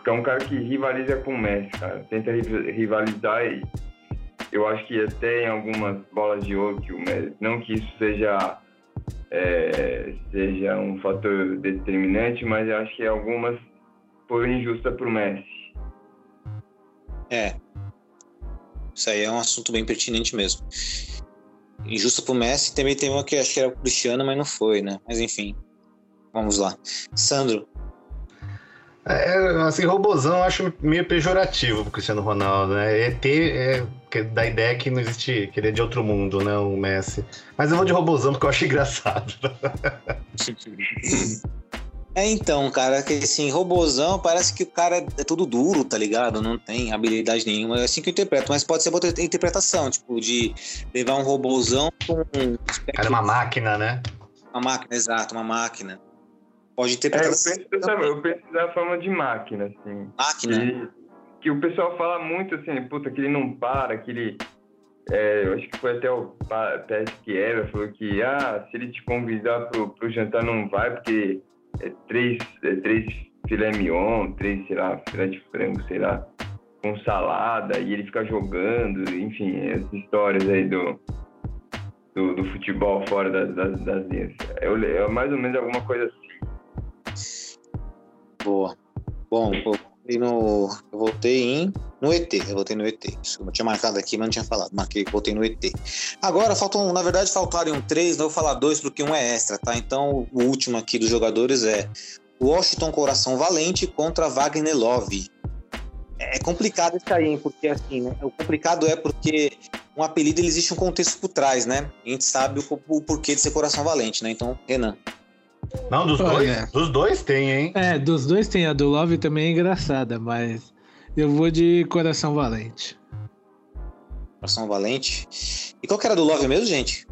Porque é um cara que rivaliza com o Messi, cara. Tenta rivalizar e eu acho que até em algumas bolas de ouro que o Messi, não que isso seja é, seja um fator determinante, mas eu acho que algumas foram injustas para o Messi. É. Isso aí é um assunto bem pertinente mesmo. Injusta pro Messi, também tem uma que acho que era o Cristiano, mas não foi, né? Mas enfim. Vamos lá. Sandro. É, assim, robozão eu acho meio pejorativo pro Cristiano Ronaldo, né? ET é, é da ideia que não existe, que ele é de outro mundo, né? O Messi. Mas eu vou de robozão porque eu acho engraçado. [LAUGHS] É, então, cara, que assim, robozão, parece que o cara é tudo duro, tá ligado? Não tem habilidade nenhuma. É assim que eu interpreto, mas pode ser outra interpretação, tipo, de levar um robozão com. Cara, uma máquina, né? Uma máquina, exato, uma máquina. Pode interpretar. É, eu, penso dessa, eu penso da forma de máquina, assim. Máquina? Que, que o pessoal fala muito assim, puta, que ele não para, que ele. É, eu acho que foi até o que era, falou que, ah, se ele te convidar pro, pro jantar, não vai, porque é três, é três filé mignon, três, sei lá, filé de frango, sei lá, com salada, e ele fica jogando, enfim, essas histórias aí do, do, do futebol fora das, das, das linhas. É mais ou menos alguma coisa assim. Boa. Bom, eu no, eu voltei em no ET, eu voltei no ET. Isso, eu tinha marcado aqui, mas não tinha falado. Marquei, voltei no ET. Agora faltam, na verdade, faltaram três, não vou falar dois porque um é extra, tá? Então o último aqui dos jogadores é Washington Coração Valente contra Wagner Love. É complicado isso aí, hein? Porque assim, né? O complicado é porque um apelido existe um contexto por trás, né? A gente sabe o, o porquê de ser Coração Valente, né? Então, Renan. Não, dos dois, dos dois tem, hein? É, dos dois tem. A do Love também é engraçada, mas eu vou de Coração Valente. Coração Valente. E qual que era do Love mesmo, gente?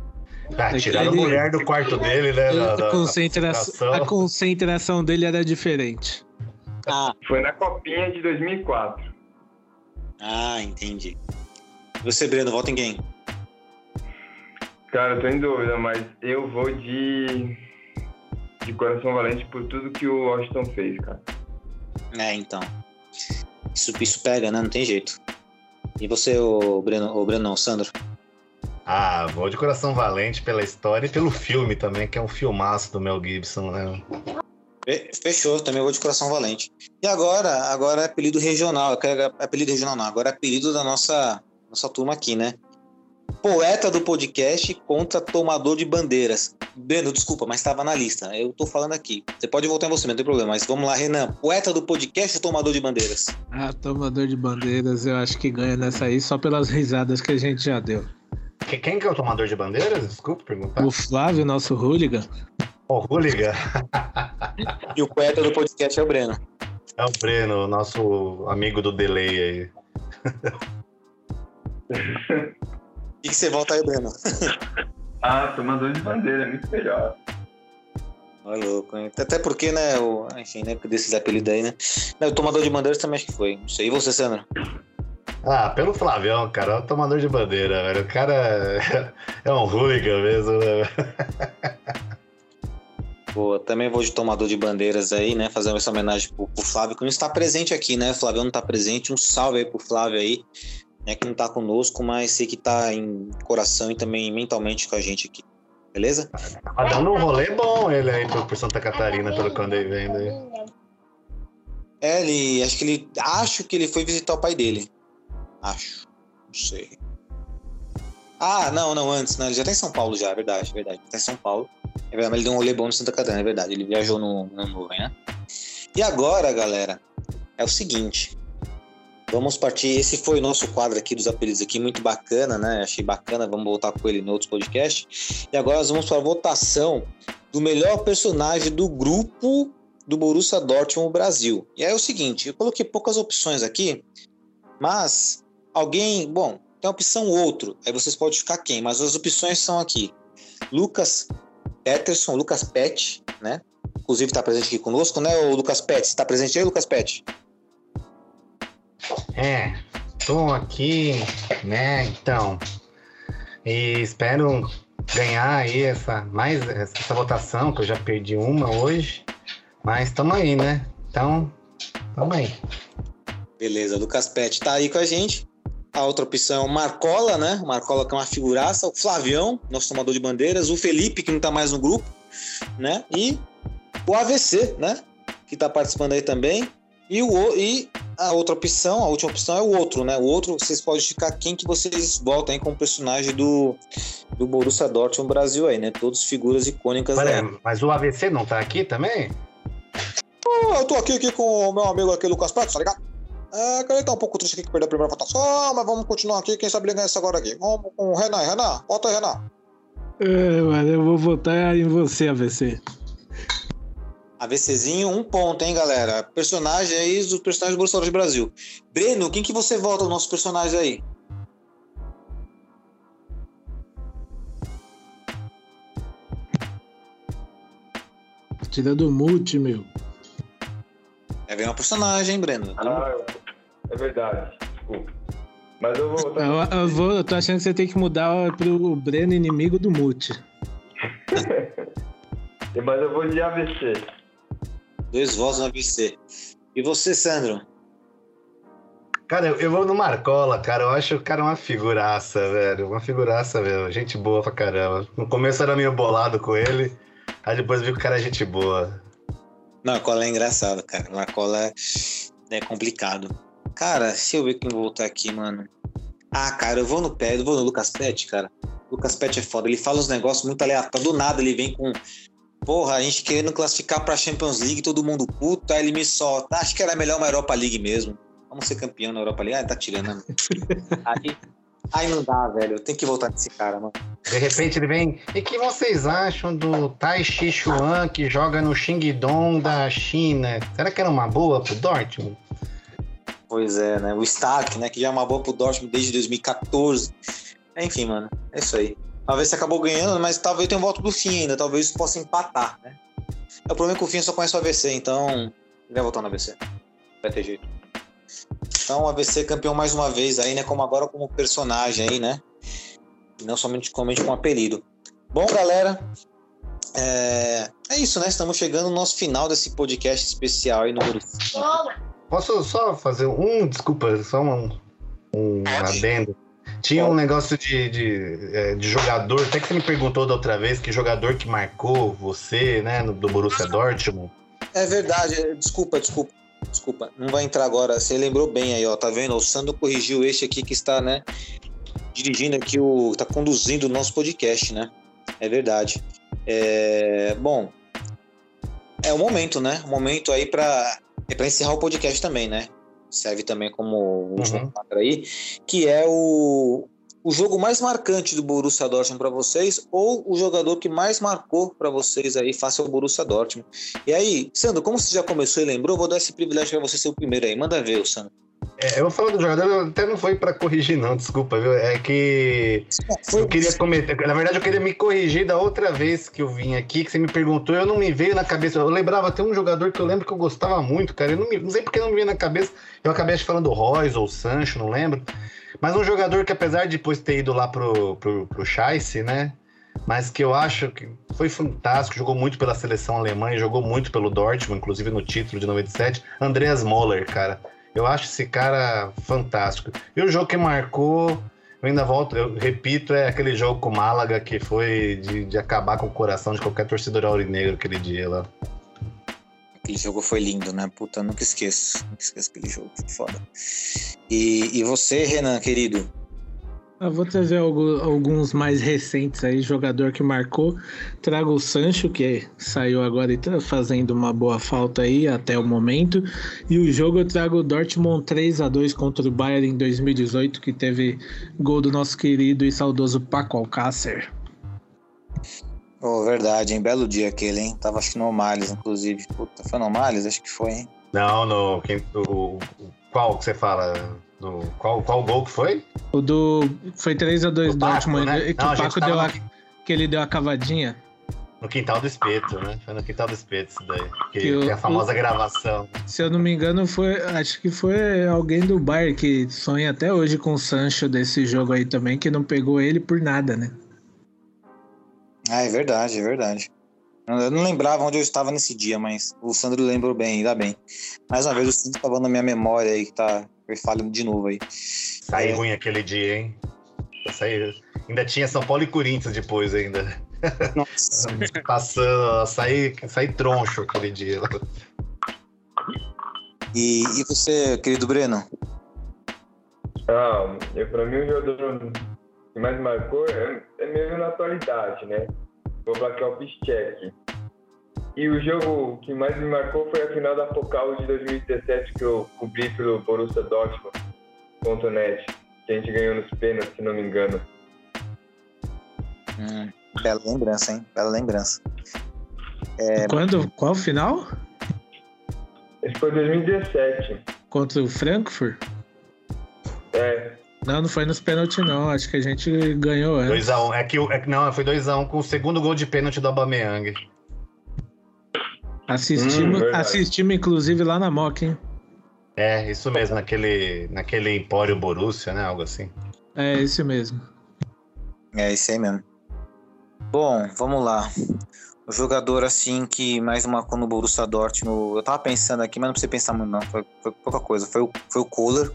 Ah, tirando a mulher do quarto dele, né? A, da, concentração, a concentração dele era diferente. Ah. Foi na copinha de 2004. Ah, entendi. Você, Breno, vota em quem? Cara, eu tô em dúvida, mas eu vou de. De Coração Valente por tudo que o Washington fez, cara. É, então. Isso, isso pega, né? Não tem jeito. E você, o Breno, o Breno não, Sandro? Ah, vou de Coração Valente pela história e pelo filme também, que é um filmaço do Mel Gibson, né? Fechou, também vou de Coração Valente. E agora, agora é apelido regional, é apelido regional não, agora é apelido da nossa, nossa turma aqui, né? Poeta do podcast contra tomador de bandeiras. Breno, desculpa, mas estava na lista. Eu tô falando aqui. Você pode voltar em você, não tem problema. Mas vamos lá, Renan. Poeta do podcast ou tomador de bandeiras? Ah, tomador de bandeiras, eu acho que ganha nessa aí só pelas risadas que a gente já deu. Quem que é o tomador de bandeiras? Desculpa perguntar. O Flávio, nosso hooligan. O oh, hooligan. [LAUGHS] e o poeta do podcast é o Breno. É o Breno, nosso amigo do delay aí. [LAUGHS] O que, você volta aí, Breno? [LAUGHS] ah, tomador de bandeira, é muito melhor. Olha louco, hein? Até porque, né, o, enfim, né, desses apelidos aí, né? Não, o tomador de bandeiras também acho que foi. Não sei. E você, Sandra? Ah, pelo Flavião, cara, é o tomador de bandeira, velho. O cara é [LAUGHS] um hooligan mesmo, né? Boa, [LAUGHS] também vou de tomador de bandeiras aí, né? Fazendo essa homenagem pro, pro Flávio, que não está presente aqui, né? O Flávio não está presente. Um salve aí pro Flávio aí né, que não está conosco, mas sei que está em coração e também mentalmente com a gente aqui. Beleza? Tá dando um rolê bom ele aí por, Santa Catarina, pelo que eu andei vendo aí. É, ele. Acho que ele. Acho que ele foi visitar o pai dele. Acho. Não sei. Ah, não, não, antes, né? Ele já tá em São Paulo já, é verdade, é verdade. Tá em São Paulo. É verdade, mas ele deu um rolê bom no Santa Catarina, é verdade. Ele viajou no, no nuvem, né? E agora, galera, é o seguinte. Vamos partir. Esse foi o nosso quadro aqui dos apelidos aqui, muito bacana, né? Achei bacana. Vamos voltar com ele em outros podcasts. E agora nós vamos para a votação do melhor personagem do grupo do Borussia Dortmund Brasil. E é o seguinte, eu coloquei poucas opções aqui, mas alguém, bom, tem a opção outro. Aí vocês podem ficar quem? Mas as opções são aqui: Lucas Peterson, Lucas Pet, né? Inclusive está presente aqui conosco, né? O Lucas Pet, está presente aí, Lucas Pet? É, tô aqui, né? Então, e espero ganhar aí essa mais essa votação que eu já perdi uma hoje, mas estamos aí, né? Então, Tamo aí. Beleza, Lucas Pet tá aí com a gente. A outra opção é o Marcola, né? O Marcola que é uma figuraça. O Flavião, nosso tomador de bandeiras. O Felipe, que não tá mais no grupo, né? E o AVC, né? Que tá participando aí também. E, o, e a outra opção, a última opção é o outro, né? O outro, vocês podem ficar quem que vocês botam aí como personagem do, do Borussia Dortmund Brasil aí, né? Todos figuras icônicas Pera, mas o AVC não tá aqui também? Oh, eu tô aqui, aqui com o meu amigo aqui, Lucas Pet, tá ligado? É, que ele tá um pouco triste aqui que perdeu a primeira votação, mas vamos continuar aqui, quem sabe ele ganha essa agora aqui. Vamos com o Renan, Renan, bota aí, Renan. É, mano, eu vou votar em você, AVC. AVCzinho, um ponto, hein, galera? Personagem aí dos personagens do Borussia Dortmund Brasil. Breno, quem que você vota nos nossos personagens aí? Tira do mute, meu. É bem um personagem, hein, Breno? Ah, é verdade. Desculpa. Mas eu vou. Eu, eu vou, eu tô achando que você tem que mudar pro Breno inimigo do mute. [LAUGHS] Mas eu vou de AVC. Dois votos no AVC. E você, Sandro? Cara, eu, eu vou no Marcola, cara. Eu acho o cara uma figuraça, velho. Uma figuraça, velho. Gente boa pra caramba. No começo era meio bolado com ele. Aí depois vi que o cara é gente boa. Marcola é engraçado, cara. Marcola é, é complicado. Cara, se eu ver quem voltar aqui, mano. Ah, cara, eu vou no pé, eu vou no Lucas Pet, cara. Lucas Pet é foda. Ele fala uns negócios muito aleatórios. Do nada ele vem com. Porra, a gente querendo classificar pra Champions League, todo mundo puto, aí ele me solta. Acho que era melhor uma Europa League mesmo. Vamos ser campeão na Europa League. Ah, tá tirando, né? [LAUGHS] aí, aí não dá, velho. Eu tenho que voltar nesse cara, mano. De repente ele vem. E que vocês acham do Tai Chi Chuan que joga no Xingdong da China? Será que era uma boa pro Dortmund? Pois é, né? O Stark, né? Que já é uma boa pro Dortmund desde 2014. Enfim, mano. É isso aí. Talvez você acabou ganhando, mas talvez tenha um voto do fim ainda. Talvez isso possa empatar, né? O problema é que o fim só conhece o AVC, então. Ele vai votar no AVC. Vai ter jeito. Então, o AVC campeão mais uma vez aí, né? Como agora como personagem aí, né? E não somente como com apelido. Bom, galera. É... é isso, né? Estamos chegando no nosso final desse podcast especial aí número 5. Posso só fazer um, desculpa, só um, um adendo. Tinha um negócio de, de, é, de jogador, até que você me perguntou da outra vez, que jogador que marcou você, né, do Borussia Dortmund. É verdade, é- desculpa, desculpa. Desculpa, não vai entrar agora. Você lembrou bem aí, ó, tá vendo? O Sandro corrigiu este aqui que está, né, dirigindo aqui o. tá conduzindo o nosso podcast, né? É verdade. É, bom, é o momento, né? O momento aí pra. É pra encerrar o podcast também, né? Serve também como último Uhum. quadro aí, que é o. O jogo mais marcante do Borussia Dortmund para vocês ou o jogador que mais marcou para vocês aí face ao Borussia Dortmund? E aí, Sandro, como você já começou e lembrou, vou dar esse privilégio para você ser o primeiro aí. Manda ver, Sandro. É, eu vou falar do jogador, até não foi pra corrigir, não, desculpa, viu? É que eu queria comentar. Na verdade, eu queria me corrigir da outra vez que eu vim aqui, que você me perguntou, eu não me veio na cabeça. Eu lembrava, tem um jogador que eu lembro que eu gostava muito, cara. Eu não, me, não sei porque não me veio na cabeça. Eu acabei falando do Royce ou Sancho, não lembro. Mas um jogador que, apesar de depois ter ido lá pro, pro, pro Scheisse, né? Mas que eu acho que foi fantástico, jogou muito pela seleção alemã e jogou muito pelo Dortmund, inclusive no título de 97, Andreas Moller, cara. Eu acho esse cara fantástico. E o jogo que marcou, eu ainda volto, eu repito, é aquele jogo com o Málaga que foi de, de acabar com o coração de qualquer torcedor aurinegro aquele dia lá. Aquele jogo foi lindo, né? Puta, nunca esqueço. Nunca esqueço aquele jogo, foi foda. E, e você, Renan, querido? Eu vou trazer algu- alguns mais recentes aí, jogador que marcou. Trago o Sancho, que saiu agora e tá fazendo uma boa falta aí até o momento. E o jogo eu trago o Dortmund 3 a 2 contra o Bayern em 2018, que teve gol do nosso querido e saudoso Paco Alcácer. Oh, verdade, hein? Belo dia aquele, hein? Tava acho que no Omales, inclusive. Puta, foi no Omales? Acho que foi, hein? Não, no. Quem, o, o- qual que você fala? Do, qual, qual gol que foi? O do. Foi 3 a 2 Do Paco, Dortmund, né? que Não, o Paco deu a, no- que ele deu a cavadinha. No quintal do espeto, né? Foi no quintal do espeto isso daí. Que, Que o- que é a famosa gravação. Se eu não me engano, foi. Acho que foi alguém do Bayern que sonha até hoje com o Sancho desse jogo aí também, que não pegou ele por nada, né? Ah, é verdade, é verdade. Eu não lembrava onde eu estava nesse dia, mas o Sandro lembrou bem, ainda bem. Mais uma vez, o Sandro estava na minha memória aí, que tá falhando de novo aí. Saí é... ruim aquele dia, hein? Saí... Ainda tinha São Paulo e Corinthians depois ainda. Nossa. [LAUGHS] Passando, saí, saí troncho aquele dia. E, e você, querido Breno? Ah, eu, pra mim o jogador que mais marcou é, é mesmo na atualidade, né? Vou falar que é o Piszczek. E o jogo que mais me marcou foi a final da Pokal de 2017 que eu cobri pelo Borussia Dortmund.net, que a gente ganhou nos pênaltis, se não me engano. Hum, bela lembrança, hein? Bela lembrança. É... Quando? Qual final? Esse foi 2017. Contra o Frankfurt? É. Não, não foi nos pênaltis, não. Acho que a gente ganhou antes. 2x1. Um. É que, é não, foi 2x1 um com o segundo gol de pênalti do Aubameyang. Assistimos, hum, assistimos, inclusive, lá na MOC, hein? É, isso mesmo, naquele, naquele Empório Borussia, né? Algo assim. É, esse mesmo. É, esse aí mesmo. Bom, vamos lá. O jogador, assim, que mais marcou no Borussia Dortmund... Eu tava pensando aqui, mas não precisa pensar muito, não. Foi, foi pouca coisa. Foi o, foi o Kohler.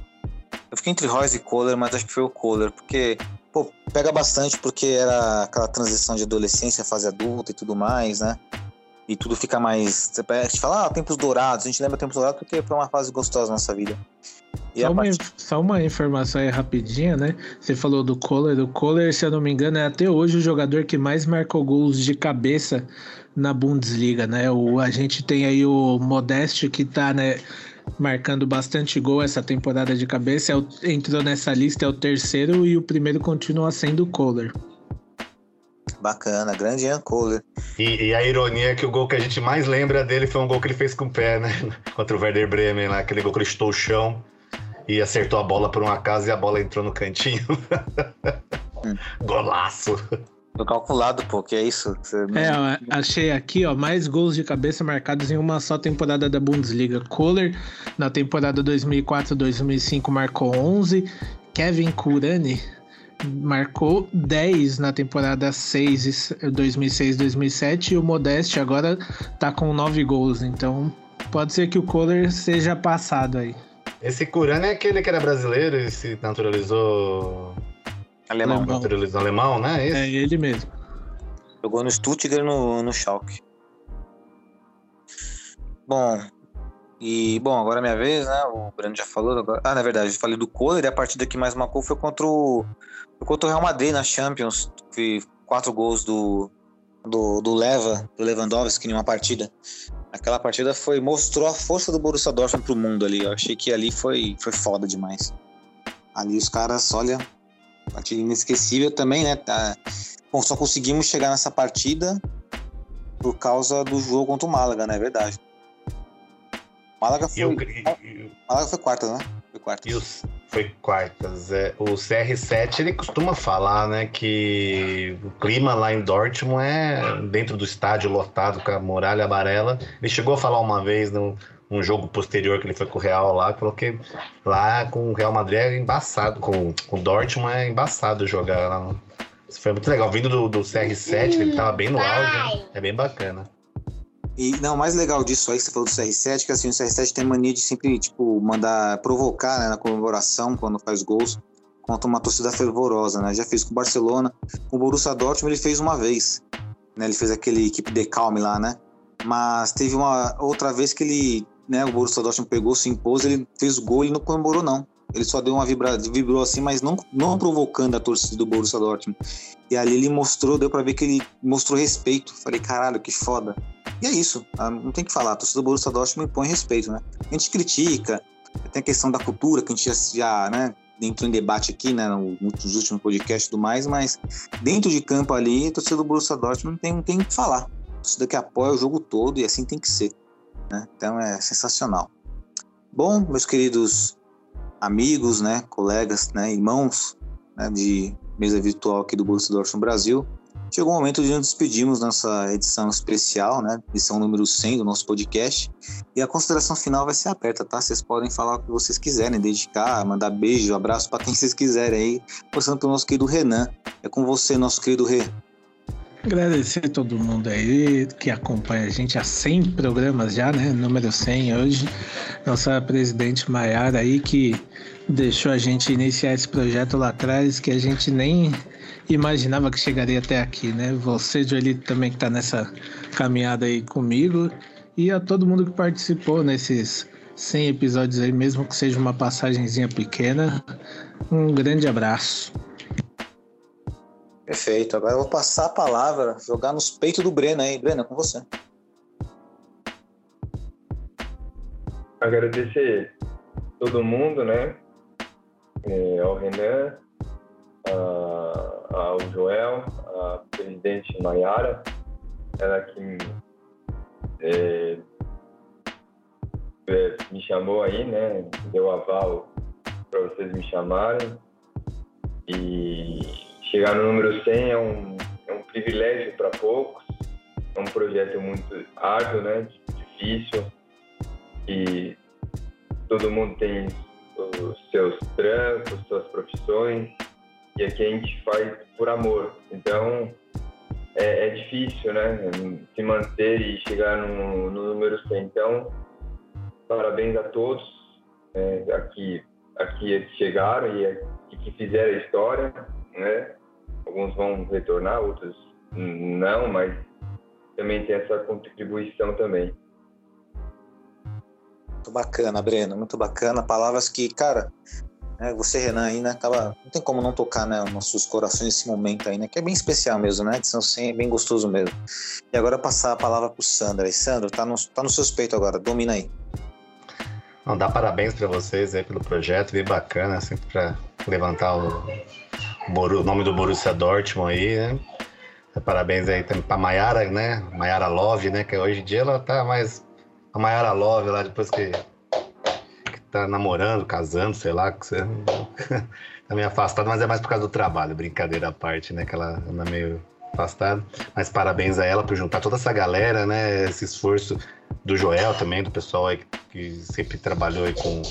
Eu fiquei entre Royce e Kohler, mas acho que foi o Kohler, porque pô, pega bastante porque era aquela transição de adolescência, fase adulta e tudo mais, né? E tudo fica mais. A gente fala, ah, tempos dourados. A gente lembra tempos dourados porque foi uma fase gostosa na nossa vida. Só uma, part... só, uma, informação aí rapidinha, né? Você falou do Kohler. O Kohler, se eu não me engano, é até hoje o jogador que mais marcou gols de cabeça na Bundesliga, né? O, a gente tem aí o Modeste que tá, né? marcando bastante gol essa temporada de cabeça. É o, entrou nessa lista, é o terceiro e o primeiro continua sendo o Kohler. Bacana, grande Ian Kohler. E, e, a ironia é que o gol que a gente mais lembra dele foi um gol que ele fez com o pé, né? [LAUGHS] Contra o Werder Bremen lá, aquele gol que ele chutou o chão e acertou a bola por um acaso e a bola entrou no cantinho. Hum. [LAUGHS] Golaço! Tô calculado, pô, que é isso? Você... É, achei aqui, ó, mais gols de cabeça marcados em uma só temporada da Bundesliga. Kohler, na temporada 2004-2005, marcou 11. Kevin Kurani marcou 10 na temporada 6, 2006-2007. E o Modeste agora tá com 9 gols. Então, pode ser que o Kohler seja passado aí. Esse Kurani é aquele que era brasileiro e se naturalizou Alemão. alemão. Naturalizou alemão, né? Esse? É ele mesmo. Jogou no Stuttgart no, no Schalke. Bom, e bom, agora é minha vez, né? O Breno já falou. Agora... Ah, na verdade, eu falei do Kohler e a partida que mais marcou foi contra o, contra o Real Madrid na Champions. Que quatro gols do, do, do Leva, do Lewandowski em uma partida. Aquela partida foi mostrou a força do Borussia Dortmund pro mundo ali. Eu achei que ali foi, foi foda demais. Ali os caras, olha, Partida inesquecível também, né? Tá... Bom, só conseguimos chegar nessa partida por causa do jogo contra o Málaga, né? É verdade. Málaga foi. Eu, eu, Málaga foi quarta, né? Foi quartas. Foi quartas. É, o CR7 ele costuma falar, né, que o clima lá em Dortmund é dentro do estádio lotado com a muralha amarela. Ele chegou a falar uma vez no, um jogo posterior que ele foi com o Real lá, falou que lá com o Real Madrid é embaçado, com, com o Dortmund é embaçado jogar lá. Isso foi muito legal. Vindo do, do CR7, ele tava bem no auge, é bem bacana. E não, o mais legal disso aí que você falou do CR7, que assim, o CR7 tem mania de sempre, tipo, mandar provocar né, na comemoração quando faz gols contra uma torcida fervorosa, né? Já fez com o Barcelona, com o Borussia Dortmund ele fez uma vez, né? Ele fez aquele equipe de calme lá, né? Mas teve uma outra vez que ele né, o Borussia Dortmund pegou, se impôs, ele fez o gol e não comemorou não. Ele só deu uma vibrada, vibrou assim, mas não, não provocando a torcida do Borussia Dortmund. E ali ele mostrou, deu para ver que ele mostrou respeito. Falei, caralho, que foda. E é isso, tá? não tem que falar, a torcida do Borussia Dortmund impõe respeito, né? A gente critica, tem a questão da cultura, que a gente já, já né, entrou em debate aqui, né, nos últimos podcasts e tudo mais, mas dentro de campo ali, a torcida do Borussia Dortmund não tem, tem que falar. A torcida que apoia o jogo todo e assim tem que ser. Né? Então é sensacional. Bom, meus queridos amigos, né, colegas, né, irmãos né, de mesa virtual aqui do Borussia Dortmund Brasil, chegou o momento de nos despedirmos nessa edição especial, né, edição número 100 do nosso podcast. E a consideração final vai ser aberta, tá? Vocês podem falar o que vocês quiserem, dedicar, mandar beijo, abraço para quem vocês quiserem aí, começando pelo nosso querido Renan. É com você, nosso querido Rê. Agradecer a todo mundo aí que acompanha a gente há 100 programas já, né? Número 100 hoje. Nossa presidente Maiara aí que deixou a gente iniciar esse projeto lá atrás, que a gente nem imaginava que chegaria até aqui, né? Você, Joelito, também que está nessa caminhada aí comigo. E a todo mundo que participou nesses 100 episódios aí, mesmo que seja uma passagenzinha pequena. Um grande abraço. Perfeito. Agora eu vou passar a palavra, jogar nos peitos do Breno aí. Breno, é com você. Agradecer todo mundo, né? É, ao Renan, ao Joel, a presidente Nayara, ela que é, é, me chamou aí, né? Deu aval para vocês me chamarem. E chegar no número 100 é um, é um privilégio para poucos. É um projeto muito árduo, né? Difícil. E todo mundo tem os seus trampos, suas profissões, e aqui a gente faz por amor. Então, é, é difícil, né? Se manter e chegar no, no, número 100. Então, parabéns a todos é, aqui, aqui que chegaram e, e que fizeram a história, né? Alguns vão retornar, outros não, mas também tem essa contribuição também. Muito bacana, Breno, muito bacana. Palavras que, cara, né, você, Renan, aí, né, acaba, não tem como não tocar, né, nossos corações nesse momento aí, né, que é bem especial mesmo, né, 100 é bem gostoso mesmo. E agora passar a palavra pro Sandro. Aí, Sandro, tá no, tá no seu peito agora, domina aí. Não, dá parabéns para vocês aí pelo projeto, bem bacana, sempre para levantar o, o, nome do Borussia Dortmund aí, né. Parabéns aí também pra Maiara, né? Maiara Love, né? Que hoje em dia ela tá mais a Mayara Love lá, depois que, que tá namorando, casando, sei lá, que você [LAUGHS] tá meio afastado, mas é mais por causa do trabalho, brincadeira à parte, né? Que ela anda meio afastada. Mas parabéns a ela por juntar toda essa galera, né? Esse esforço do Joel também, do pessoal aí que sempre trabalhou aí com,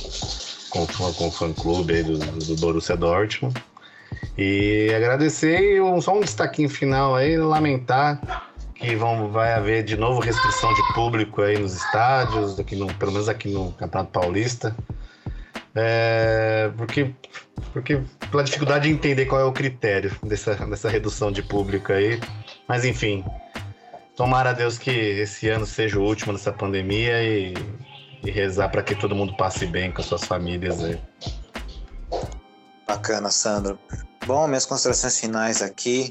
com, com o fã-clube do, do Borussia Dortmund. E agradecer e só um destaquinho final aí, lamentar que vão, vai haver de novo restrição de público aí nos estádios, aqui no, pelo menos aqui no Campeonato Paulista. É, porque, porque pela dificuldade de entender qual é o critério dessa, dessa redução de público aí. Mas enfim, tomara a Deus que esse ano seja o último dessa pandemia e, e rezar para que todo mundo passe bem com as suas famílias aí. Bacana, Sandro. Bom, minhas considerações finais aqui.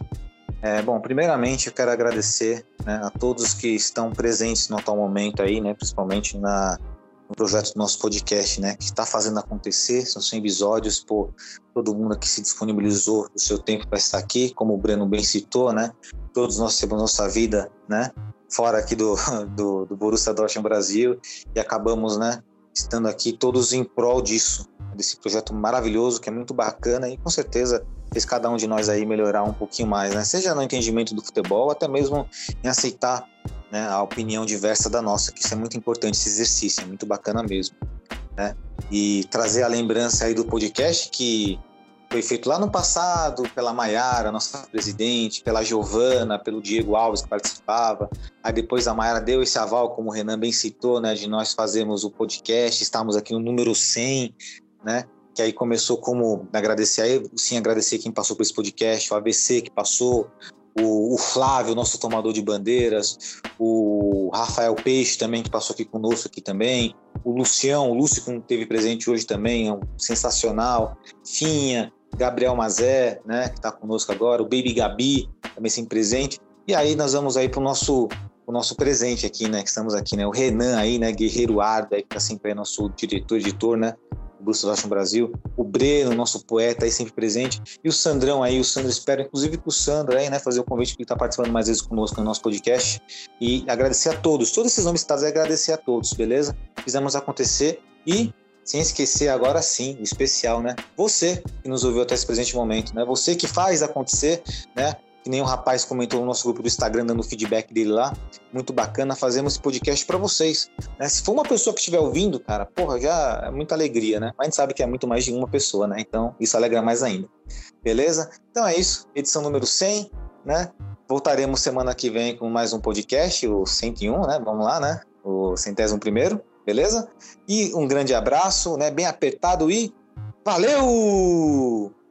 É, bom, primeiramente eu quero agradecer né, a todos que estão presentes no atual momento aí, né, principalmente na, no projeto do nosso podcast, né, que está fazendo acontecer. São 100 episódios por todo mundo que se disponibilizou o seu tempo para estar aqui, como o Breno bem citou, né, todos nós temos nossa vida, né, fora aqui do, [LAUGHS] do, do Borussia Dortmund Brasil e acabamos, né, estando aqui todos em prol disso, desse projeto maravilhoso que é muito bacana e com certeza fez cada um de nós aí melhorar um pouquinho mais, né? Seja no entendimento do futebol, até mesmo em aceitar né, a opinião diversa da nossa, que isso é muito importante, esse exercício, é muito bacana mesmo, né? E trazer a lembrança aí do podcast que foi feito lá no passado pela Maiara, nossa presidente, pela Giovana, pelo Diego Alves que participava. Aí depois a Maiara deu esse aval, como o Renan bem citou, né, de nós fazermos o podcast, estamos aqui no número 100, né? que aí começou como agradecer aí, sim, agradecer quem passou por esse podcast, o ABC que passou, o, o, Flávio, nosso tomador de bandeiras, o Rafael Peixe também, que passou aqui conosco aqui também, o Lucião, o Lúcio que teve presente hoje também, é um sensacional, Finha, Gabriel Mazé, né, que está conosco agora, o Baby Gabi, também sempre presente, e aí nós vamos aí para o nosso o nosso presente aqui, né, que estamos aqui, né, o Renan aí, né, Guerreiro Arda, que está sempre aí nosso diretor, editor, né, Bruce no Brasil, o Breno, nosso poeta aí sempre presente, e o Sandrão aí, o Sandro, espero inclusive com o Sandro aí, né, fazer o convite que está participando mais vezes conosco no nosso podcast, e agradecer a todos, todos esses nomes citados, é agradecer a todos, beleza? Fizemos acontecer e sem esquecer agora sim, especial, né? Você que nos ouviu até esse presente momento, né? Você que faz acontecer, né? Que nem um rapaz comentou no nosso grupo do Instagram, dando feedback dele lá. Muito bacana, fazemos esse podcast para vocês. Né? Se for uma pessoa que estiver ouvindo, cara, porra, já é muita alegria, né? Mas a gente sabe que é muito mais de uma pessoa, né? Então, isso alegra mais ainda. Beleza? Então é isso, edição número 100, né? Voltaremos semana que vem com mais um podcast, o 101, né? Vamos lá, né? O centésimo primeiro, beleza? E um grande abraço, né? Bem apertado e valeu!